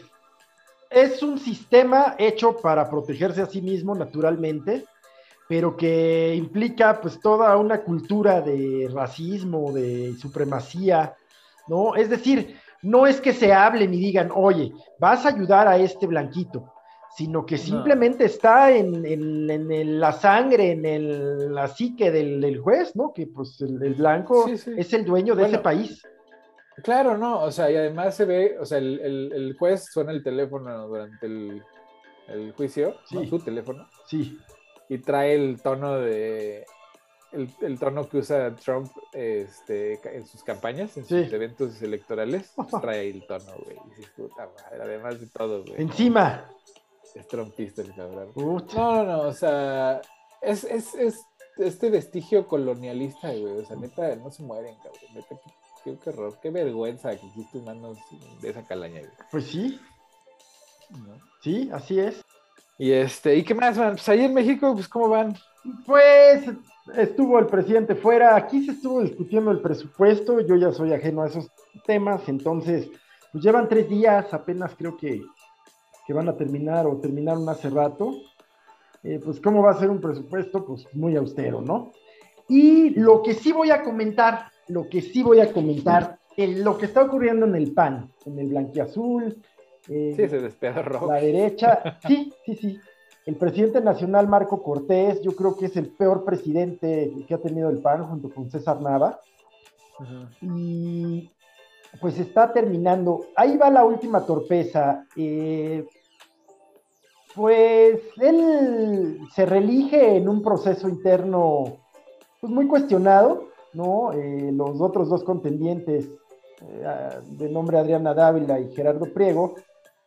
es un sistema hecho para protegerse a sí mismo naturalmente, pero que implica pues toda una cultura de racismo, de supremacía, ¿no? Es decir, no es que se hablen y digan, oye, vas a ayudar a este blanquito, sino que simplemente está en, la sangre, en la psique del, juez, ¿no? Que pues el, blanco es el dueño de ese país. Claro, no, o sea, y además se ve, o sea, el, juez suena el teléfono durante el, juicio, su teléfono. Sí. Y trae el tono de, el, tono que usa Trump este, en sus campañas, en sus eventos electorales, trae el tono, güey. además de todo, güey. Encima. Es trompista el cabrón. No, no, no, o sea, es, es, es este vestigio colonialista, güey. O sea, neta, no se mueren, cabrón. Neta, qué, qué, horror, qué vergüenza que existe humanos de esa calaña, güey. Pues sí. Sí, así es. Y este, ¿y qué más, man? Pues ahí en México, pues, ¿cómo van? Pues estuvo el presidente fuera, aquí se estuvo discutiendo el presupuesto, yo ya soy ajeno a esos temas, entonces, pues llevan tres días, apenas creo que que van a terminar o terminaron hace rato, eh, pues cómo va a ser un presupuesto, pues muy austero, ¿no? Y lo que sí voy a comentar, lo que sí voy a comentar, lo que está ocurriendo en el PAN, en el blanquiazul, eh, sí, se rojo. La derecha, sí, sí, sí. El presidente nacional Marco Cortés, yo creo que es el peor presidente que ha tenido el PAN junto con César Nava. Y pues está terminando. Ahí va la última torpeza. Eh, pues él se reelige en un proceso interno pues, muy cuestionado, ¿no? Eh, los otros dos contendientes, eh, de nombre Adriana Dávila y Gerardo Priego,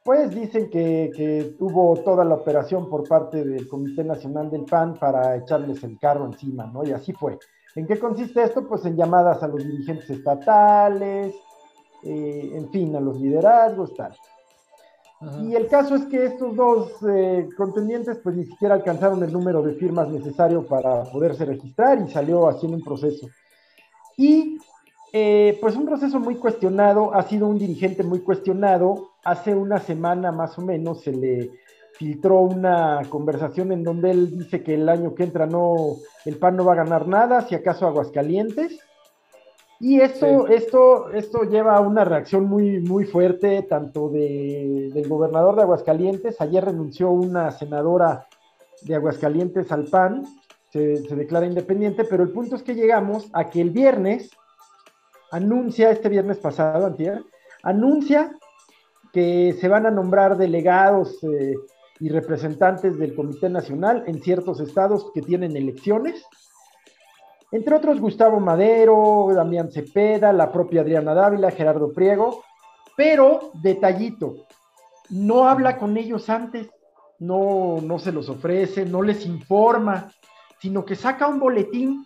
pues dicen que, que, tuvo toda la operación por parte del Comité Nacional del PAN para echarles el carro encima, ¿no? Y así fue. ¿En qué consiste esto? Pues en llamadas a los dirigentes estatales, eh, en fin, a los liderazgos, tal. Y el caso es que estos dos eh, contendientes pues ni siquiera alcanzaron el número de firmas necesario para poderse registrar y salió haciendo un proceso. Y eh, pues un proceso muy cuestionado, ha sido un dirigente muy cuestionado. Hace una semana más o menos se le filtró una conversación en donde él dice que el año que entra no, el PAN no va a ganar nada, si acaso Aguascalientes. Y esto, esto, esto lleva a una reacción muy, muy fuerte, tanto del gobernador de Aguascalientes, ayer renunció una senadora de Aguascalientes al PAN, se, declara independiente, pero el punto es que llegamos a que el viernes anuncia, este viernes pasado, antier, anuncia que se van a nombrar delegados eh, y representantes del Comité Nacional en ciertos estados que tienen elecciones entre otros, Gustavo Madero, Damián Cepeda, la propia Adriana Dávila, Gerardo Priego. Pero, detallito, no habla con ellos antes, no, no se los ofrece, no les informa, sino que saca un boletín.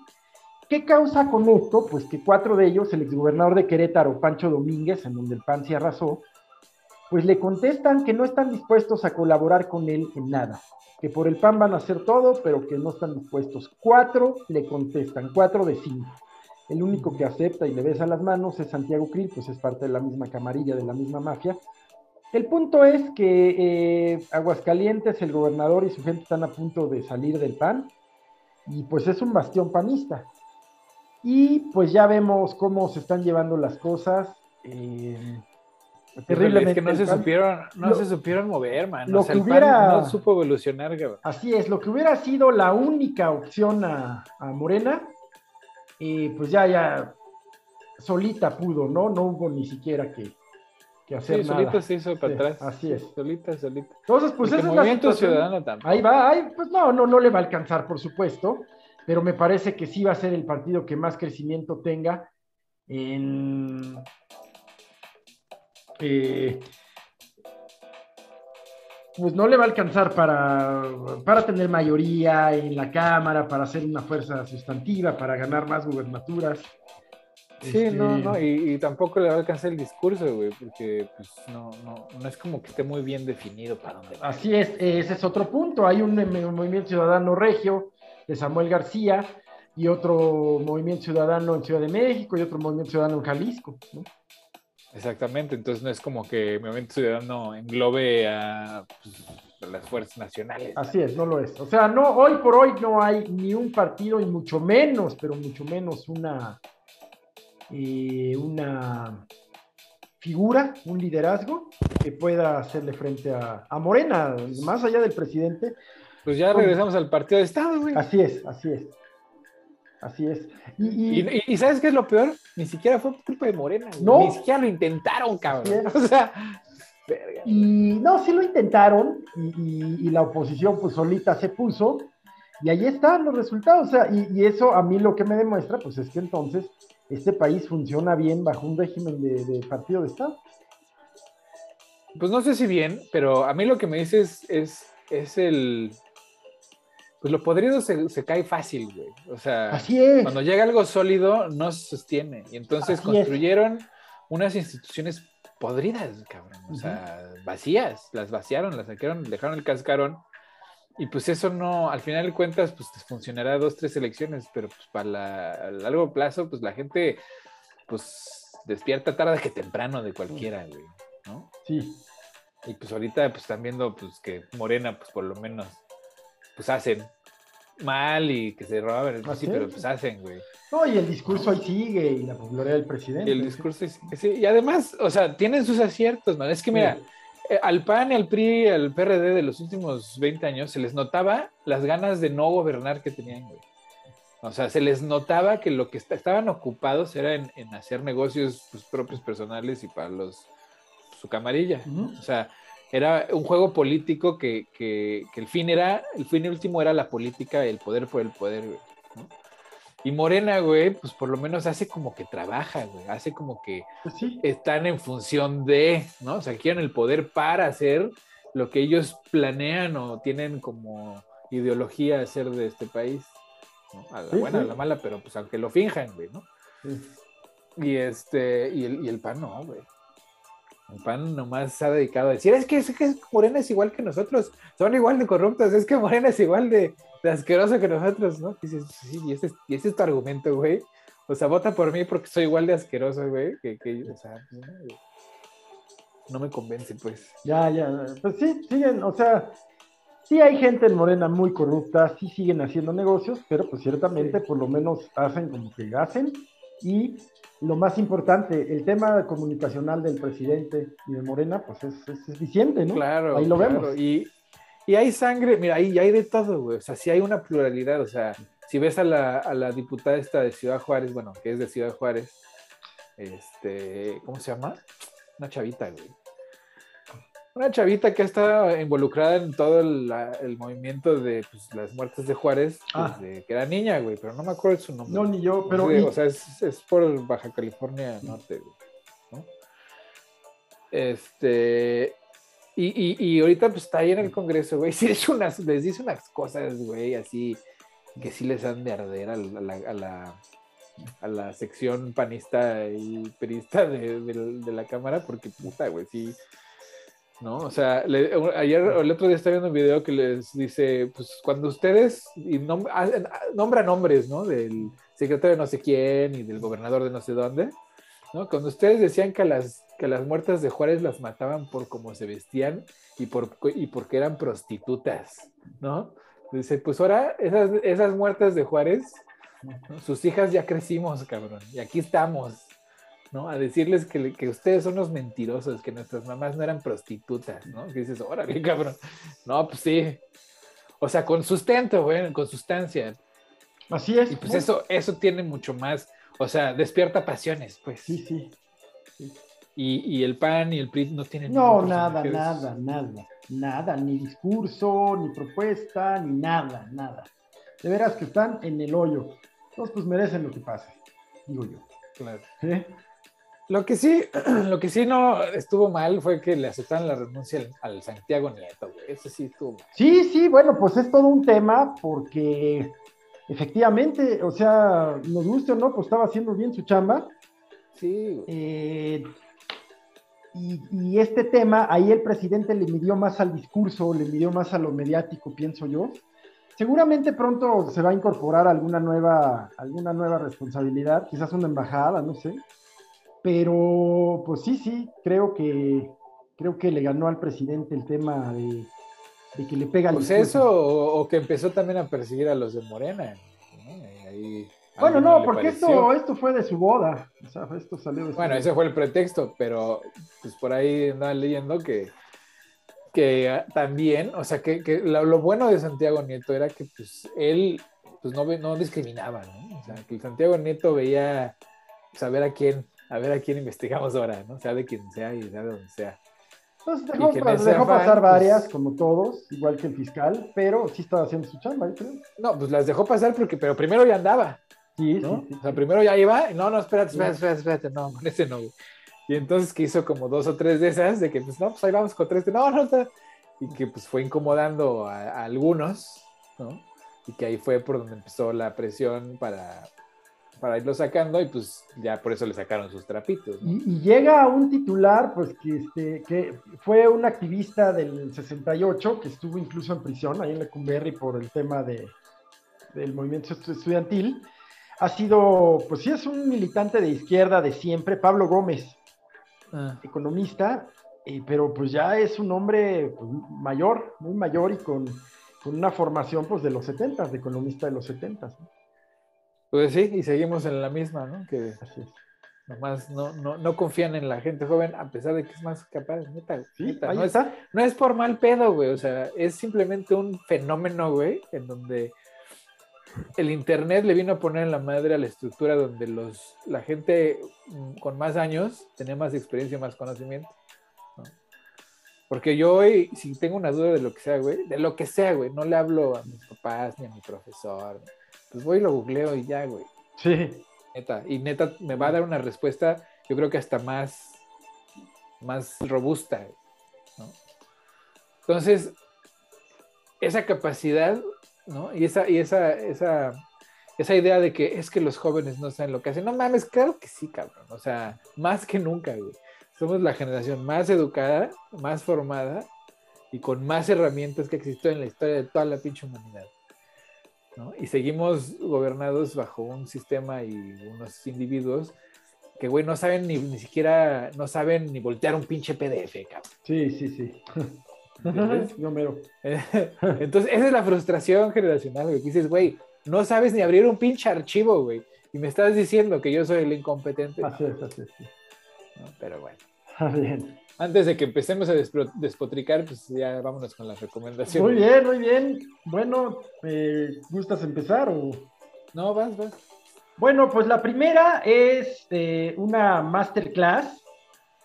¿Qué causa con esto? Pues que cuatro de ellos, el exgobernador de Querétaro, Pancho Domínguez, en donde el PAN se arrasó, pues le contestan que no están dispuestos a colaborar con él en nada que por el PAN van a hacer todo, pero que no están dispuestos. Cuatro le contestan, cuatro de cinco. El único que acepta y le besa las manos es Santiago Krill, pues es parte de la misma camarilla, de la misma mafia. El punto es que eh, Aguascalientes, el gobernador y su gente están a punto de salir del PAN, y pues es un bastión panista. Y pues ya vemos cómo se están llevando las cosas. Eh, Terriblemente. Es que no se supieron, no se supieron mover, man. Lo que hubiera, no supo evolucionar, Así es, lo que hubiera sido la única opción a, Morena, y pues ya, ya solita pudo, ¿no? No hubo ni siquiera que, que hacer sí, solita se hizo para atrás. Así es. Solita, solita. Entonces, pues es movimiento ciudadano tampoco. Ahí va, ahí, pues no, no, no le va a alcanzar, por supuesto, pero me parece que sí va a ser el partido que más crecimiento tenga en eh, pues no le va a alcanzar para, para tener mayoría en la Cámara, para hacer una fuerza sustantiva, para ganar más gubernaturas. Sí, este, no, no, y, tampoco le va a alcanzar el discurso, güey, porque pues no, no, no es como que esté muy bien definido para dónde va. Así es, ese es otro punto. Hay un, movimiento ciudadano regio de Samuel García y otro movimiento ciudadano en Ciudad de México y otro movimiento ciudadano en Jalisco, ¿no? Exactamente, entonces no es como que el Movimiento Ciudadano englobe a, pues, las fuerzas nacionales. Así es, no lo es. O sea, no, hoy por hoy no hay ni un partido y mucho menos, pero mucho menos una, eh, una figura, un liderazgo que pueda hacerle frente a, a Morena, más allá del presidente. Pues ya regresamos al partido de Estado, güey. Así es, así es. Así es. Y, ¿sabes qué es lo peor? Ni siquiera fue culpa de Morena. No. Ni siquiera lo intentaron, cabrón. O sea, Y no, sí lo intentaron y, la oposición pues solita se puso y ahí están los resultados. O sea, y, eso a mí lo que me demuestra pues es que entonces este país funciona bien bajo un régimen de, de partido de Estado. Pues no sé si bien, pero a mí lo que me dices es, es el, pues lo podrido se, cae fácil, güey. O sea, cuando llega algo sólido, no se sostiene. Y entonces construyeron unas instituciones podridas, cabrón. O sea, vacías. Las vaciaron, las sacaron, dejaron el cascarón. Y pues eso no, al final de cuentas, pues funcionará dos, tres elecciones, pero pues para la, largo plazo, pues la gente, pues despierta tarde que temprano de cualquiera, güey, ¿no? Sí. Y pues ahorita, pues están viendo, pues que Morena, pues por lo menos pues hacen mal y que se roban, pues sí, pero pues hacen, güey. No, y el discurso ahí sigue y la popularidad del presidente. Y el discurso, sí, y además, o sea, tienen sus aciertos, man. Es que mira, eh, al PAN y al PRI, al PRD de los últimos 20 años, se les notaba las ganas de no gobernar que tenían, güey. O sea, se les notaba que lo que estaban ocupados era en, hacer negocios pues, propios personales y para los su camarilla. O sea, era un juego político que, que, el fin era, el fin último era la política, el poder por el poder, Y Morena, güey, pues por lo menos hace como que trabaja, güey, hace como que Pues sí. están en función de, ¿no? O sea, quieren el poder para hacer lo que ellos planean o tienen como ideología hacer de este país. ¿no? A la Sí, buena, sí. a la mala, pero pues aunque lo finjan, güey, ¿no? Y este, y el, y el PAN no, güey. El PAN nomás se ha dedicado a decir, es que, es que Morena es igual que nosotros, son igual de corruptos, es que Morena es igual de, de asqueroso que nosotros, ¿no? Y dices, sí, y ese, es- y ese es tu argumento, güey. O sea, vota por mí porque soy igual de asqueroso, güey, que, que o sea, no me convence, pues. Ya, ya. Pues sí, siguen, o sea, sí hay gente en Morena muy corrupta, sí siguen haciendo negocios, pero pues ciertamente por lo menos hacen como que hacen. Y lo más importante, el tema comunicacional del presidente y de Morena, pues es, es eficiente, ¿no? Claro. Ahí lo claro. vemos. Y, y hay sangre, mira, ahí hay de todo, güey. O sea, sí hay una pluralidad. O sea, si ves a la, a la diputada esta de Ciudad Juárez, bueno, que es de Ciudad Juárez, este, ¿cómo se llama? Una chavita, güey. Una chavita que ha estado involucrada en todo el, la- el movimiento de pues, las muertes de Juárez, Ah. desde que era niña, güey, pero no me acuerdo de su nombre. No, ni yo, pero... Sí, y- o sea, es, es por Baja California Norte, güey, ¿no? Este. Y, y, y ahorita pues está ahí en el Congreso, güey. Sí, les, unas, les dice unas cosas, güey, así que sí les han de arder a la, a la, a la, a la sección panista y perista de, de- de la Cámara, porque puta, güey, sí. ¿No? O sea, le- ayer o el otro día estaba viendo un video que les dice, pues cuando ustedes y nom- hacen- nombran nombres, ¿no? Del secretario de no sé quién y del gobernador de no sé dónde, ¿no? Cuando ustedes decían que las, que las muertas de Juárez las mataban por cómo se vestían y, por, y porque eran prostitutas, ¿no? Dice, pues ahora esas, esas muertas de Juárez, ¿no? sus hijas ya crecimos, cabrón, y aquí estamos, ¿no? A decirles que, que ustedes son los mentirosos, que nuestras mamás no eran prostitutas, ¿no? Que dices, órale, cabrón. No, pues sí. O sea, con sustento, güey, con sustancia. Así es. Y pues eso, eso tiene mucho más, o sea, despierta pasiones, pues. Sí, sí. Y, y el PAN y el PRI no tienen No, nada, nada, nada, nada, ni discurso, ni propuesta, ni nada, nada. De veras que están en el hoyo. Entonces, pues merecen lo que pase, digo yo. Claro. ¿Eh? Lo que sí, lo que sí no estuvo mal fue que le aceptaron la renuncia al, al Santiago Nieto, güey. Eso sí estuvo mal. Sí, sí, bueno, pues es todo un tema porque efectivamente, o sea, nos guste o no, pues estaba haciendo bien su chamba. Sí, güey. Eh, y, y este tema, ahí el presidente le midió más al discurso, le midió más a lo mediático, pienso yo. Seguramente pronto se va a incorporar alguna nueva, alguna nueva responsabilidad, quizás una embajada, no sé. Pero, pues sí, sí, creo que, creo que le ganó al presidente el tema de, de que le pega al Pues discurso. eso, o, o que empezó también a perseguir a los de Morena. Bueno, no, porque esto, esto fue de su boda. O sea, esto salió de su Bueno, ese fue el pretexto, pero pues por ahí andaba leyendo que, que ah, también, o sea, que, que lo, lo bueno de Santiago Nieto era que pues él pues no, no discriminaba, ¿no? O sea, que Santiago Nieto veía, a ver a quién, a ver a quién investigamos ahora, ¿no? Sea de quien sea y sea de donde sea. Y dejó, pasar pues- varias, como todos, igual que el fiscal, pero sí estaba haciendo su chamba, creo. No, pues las dejó pasar porque, pero primero ya andaba, Sí, ¿no? sí, sí, O sea, primero ya iba, no, no, espérate, espérate, espérate, espérate, no, con ese no. Y entonces que hizo como dos o tres de esas, de que pues no, pues ahí vamos con tres, de, no, no, está. Y que pues fue incomodando a, a algunos, ¿no? Y que ahí fue por donde empezó la presión para, para irlo sacando y pues ya por eso le sacaron sus trapitos, ¿no? Y, y llega un titular, pues que, este, que fue un activista del 68, que estuvo incluso en prisión, ahí en Lecumberri, por el tema de, del movimiento estu- estudiantil. Ha sido, pues sí, es un militante de izquierda de siempre, Pablo Gómez, Ah, economista, eh, pero pues ya es un hombre pues, mayor, muy mayor y con, con una formación pues de los 70, de economista de los 70. ¿no? Pues sí, y seguimos en la misma, ¿no? Que es. nomás no, no, no confían en la gente joven a pesar de que es más capaz, neta, Sí, neta, no es, está. No es por mal pedo, güey. O sea, es simplemente un fenómeno, güey, en donde el internet le vino a poner en la madre a la estructura donde los, la gente mm, con más años tenía más experiencia y más conocimiento. ¿no? Porque yo hoy, si tengo una duda de lo que sea, güey, de lo que sea, güey, no le hablo a mis papás ni a mi profesor. Pues voy y lo googleo y ya, güey. Sí. Neta. Y neta me va a dar una respuesta, yo creo que hasta más, más robusta. ¿no? Entonces, esa capacidad, ¿no? Y esa, y esa, esa, esa idea de que es que los jóvenes no saben lo que hacen. No mames, claro que sí, cabrón. O sea, más que nunca, güey. Somos la generación más educada, más formada y con más herramientas que existió en la historia de toda la pinche humanidad. ¿No? Y seguimos gobernados bajo un sistema y unos individuos que, güey, no saben ni, ni siquiera, no saben ni voltear un pinche PDF, cabrón. Sí, sí, sí. Yo mero. Entonces, esa es la frustración generacional, güey. Que dices, güey, no sabes ni abrir un pinche archivo, güey. Y me estás diciendo que yo soy el incompetente. Así es, así es. ¿no? Pero bueno. Bien. Antes de que empecemos a despotricar, pues ya vámonos con las recomendaciones. Muy bien, muy bien. Bueno, eh, ¿gustas empezar o...? No, vas, vas. Bueno, pues la primera es eh, una masterclass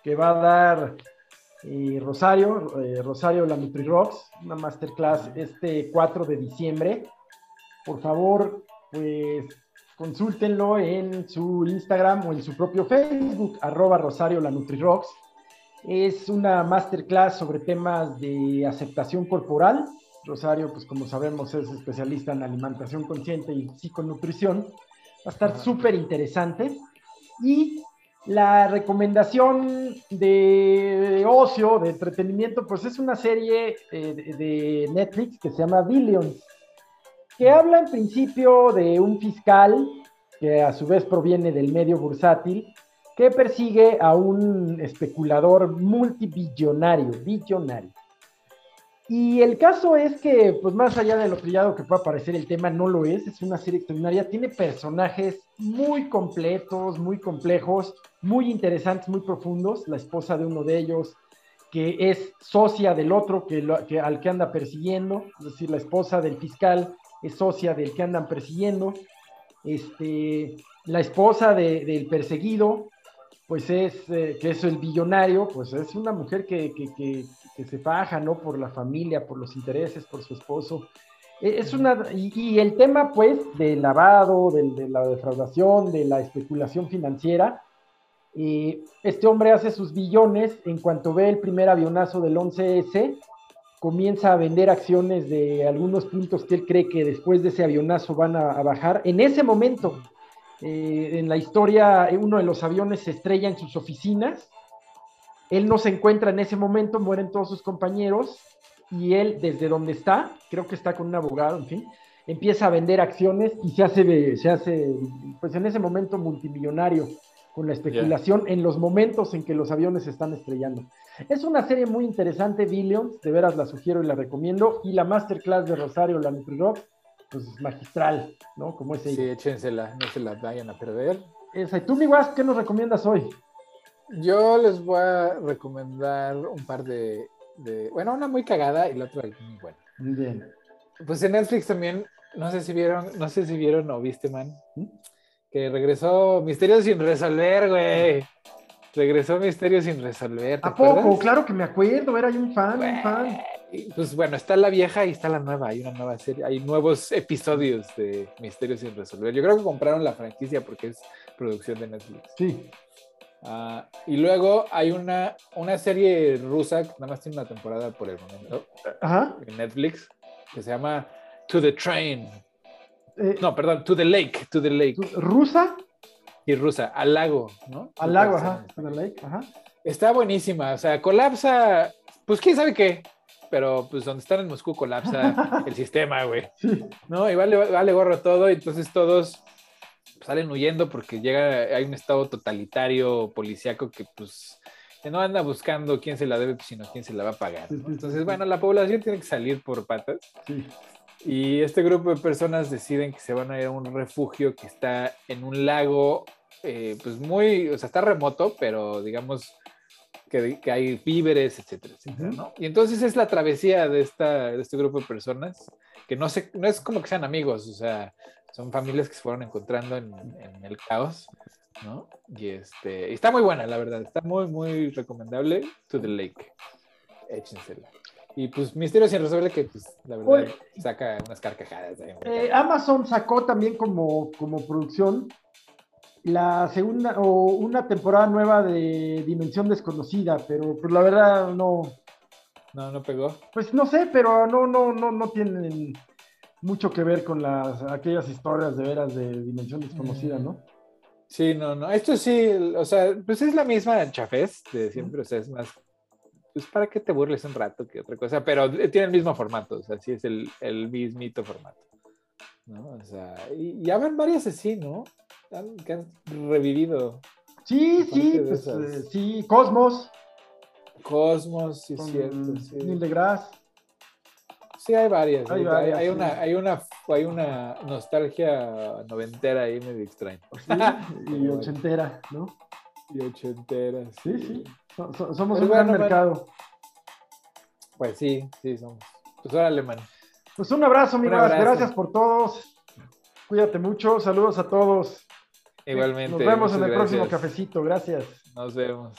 que va a dar eh, Rosario, eh, Rosario la NutriRocks, una masterclass este 4 de diciembre. Por favor, pues consúltenlo en su Instagram o en su propio Facebook, arroba Rosario la. Es una masterclass sobre temas de aceptación corporal. Rosario, pues como sabemos, es especialista en alimentación consciente y psiconutrición. Va a estar súper interesante. Y la recomendación de ocio, de entretenimiento, pues es una serie eh, de, de Netflix que se llama Billions, que habla en principio de un fiscal que a su vez proviene del medio bursátil, que persigue a un especulador multibillonario, billonario. Y el caso es que, pues más allá de lo trillado que pueda parecer el tema, no lo es. Es una serie extraordinaria. Tiene personajes muy completos, muy complejos, muy interesantes, muy profundos. La esposa de uno de ellos, que es socia del otro que, al que anda persiguiendo. Es decir, la esposa del fiscal es socia del que andan persiguiendo. Este, la esposa de- del perseguido, pues es, eh, que es el billonario, pues es una mujer que, que- que- que se faja, ¿no? Por la familia, por los intereses, por su esposo. E- Es una, y, y el tema, pues, del lavado, del- de la defraudación, de la especulación financiera, eh, este hombre hace sus billones en cuanto ve el primer avionazo del 11S, comienza a vender acciones de algunos puntos que él cree que después de ese avionazo van a, a bajar. En ese momento, eh, en la historia, eh, uno de los aviones se estrella en sus oficinas. Él no se encuentra en ese momento, mueren todos sus compañeros y él, desde donde está, creo que está con un abogado, en fin, empieza a vender acciones y se hace, se hace pues en ese momento multimillonario con la especulación en los momentos en que los aviones se están estrellando. Es una serie muy interesante, Billions, de veras la sugiero y la recomiendo. Y la masterclass de Rosario, la NutriRock, pues es magistral, ¿no? Como ese. Sí, échensela, no se la vayan a perder. Esa. ¿Y tú, mi guas, qué nos recomiendas hoy? Yo les voy a recomendar un par de, de- Bueno, una muy cagada y la otra muy buena. Bien. Pues en Netflix también, no sé si vieron, no sé si vieron o viste, man, ¿Mm? que regresó Misterios sin resolver, güey. Regresó Misterios sin resolver. ¿te ¿A poco? Claro que me acuerdo, era yo un fan, un fan. Pues bueno, está la vieja y está la nueva. Hay una nueva serie, hay nuevos episodios de Misterios sin resolver. Yo creo que compraron la franquicia porque es producción de Netflix. Sí. Ah, y luego hay una, una serie rusa que nada más tiene una temporada por el momento Ajá. en Netflix que se llama To the Train. Eh, No, perdón, To the Lake. To the Lake. ¿Rusa? Y rusa, al lago, ¿no? Al lago, ajá. To the lake, ajá. Está buenísima, o sea, colapsa, pues quién sabe qué, pero pues donde están en Moscú colapsa el sistema, güey. ¿no? Y vale, vale gorro todo, y entonces todos salen huyendo porque llega, hay un estado totalitario, policíaco que pues que no anda buscando quién se la debe, sino quién se la va a pagar. ¿no? Entonces, bueno, la población tiene que salir por patas. Sí. Y este grupo de personas deciden que se van a ir a un refugio que está en un lago, eh, pues muy, o sea, está remoto, pero digamos que, que hay víveres, etcétera, etcétera. ¿no? Y entonces es la travesía de, esta, de este grupo de personas, que no, se, no es como que sean amigos, o sea, son familias que se fueron encontrando en, en el caos, ¿no? Y este, está muy buena, la verdad, está muy, muy recomendable, To the Lake. Échensela. Y pues Misterio sin resolver que pues la verdad saca unas carcajadas. Eh, Amazon sacó también como, como producción la segunda o una temporada nueva de Dimensión Desconocida, pero pues la verdad no. No, no pegó. Pues no sé, pero no, no, no, no tienen mucho que ver con las aquellas historias de veras de Dimensión Desconocida, ¿no? Sí, no, no. Esto sí, o sea, pues es la misma chafés de siempre, o sea, es más, pues para que te burles un rato que otra cosa, pero tiene el mismo formato, o sea, sí es el, el mismito formato. ¿no? O sea, y ya van varias así, ¿no? Que han revivido. Sí, sí, pues, eh, sí, Cosmos. Cosmos, sí, cierto. Sí. Neil deGrasse. Sí, hay varias. Hay, hay, una, hay, una, hay una nostalgia noventera ahí medio extraña. y ochentera, ¿no? Y ochentera. Sí, sí. somos un gran mercado. Pues sí, sí, somos. Pues ahora alemán. Pues un abrazo, amigos. Gracias por todos. Cuídate mucho. Saludos a todos. Igualmente. Nos vemos en el próximo cafecito. Gracias. Nos vemos.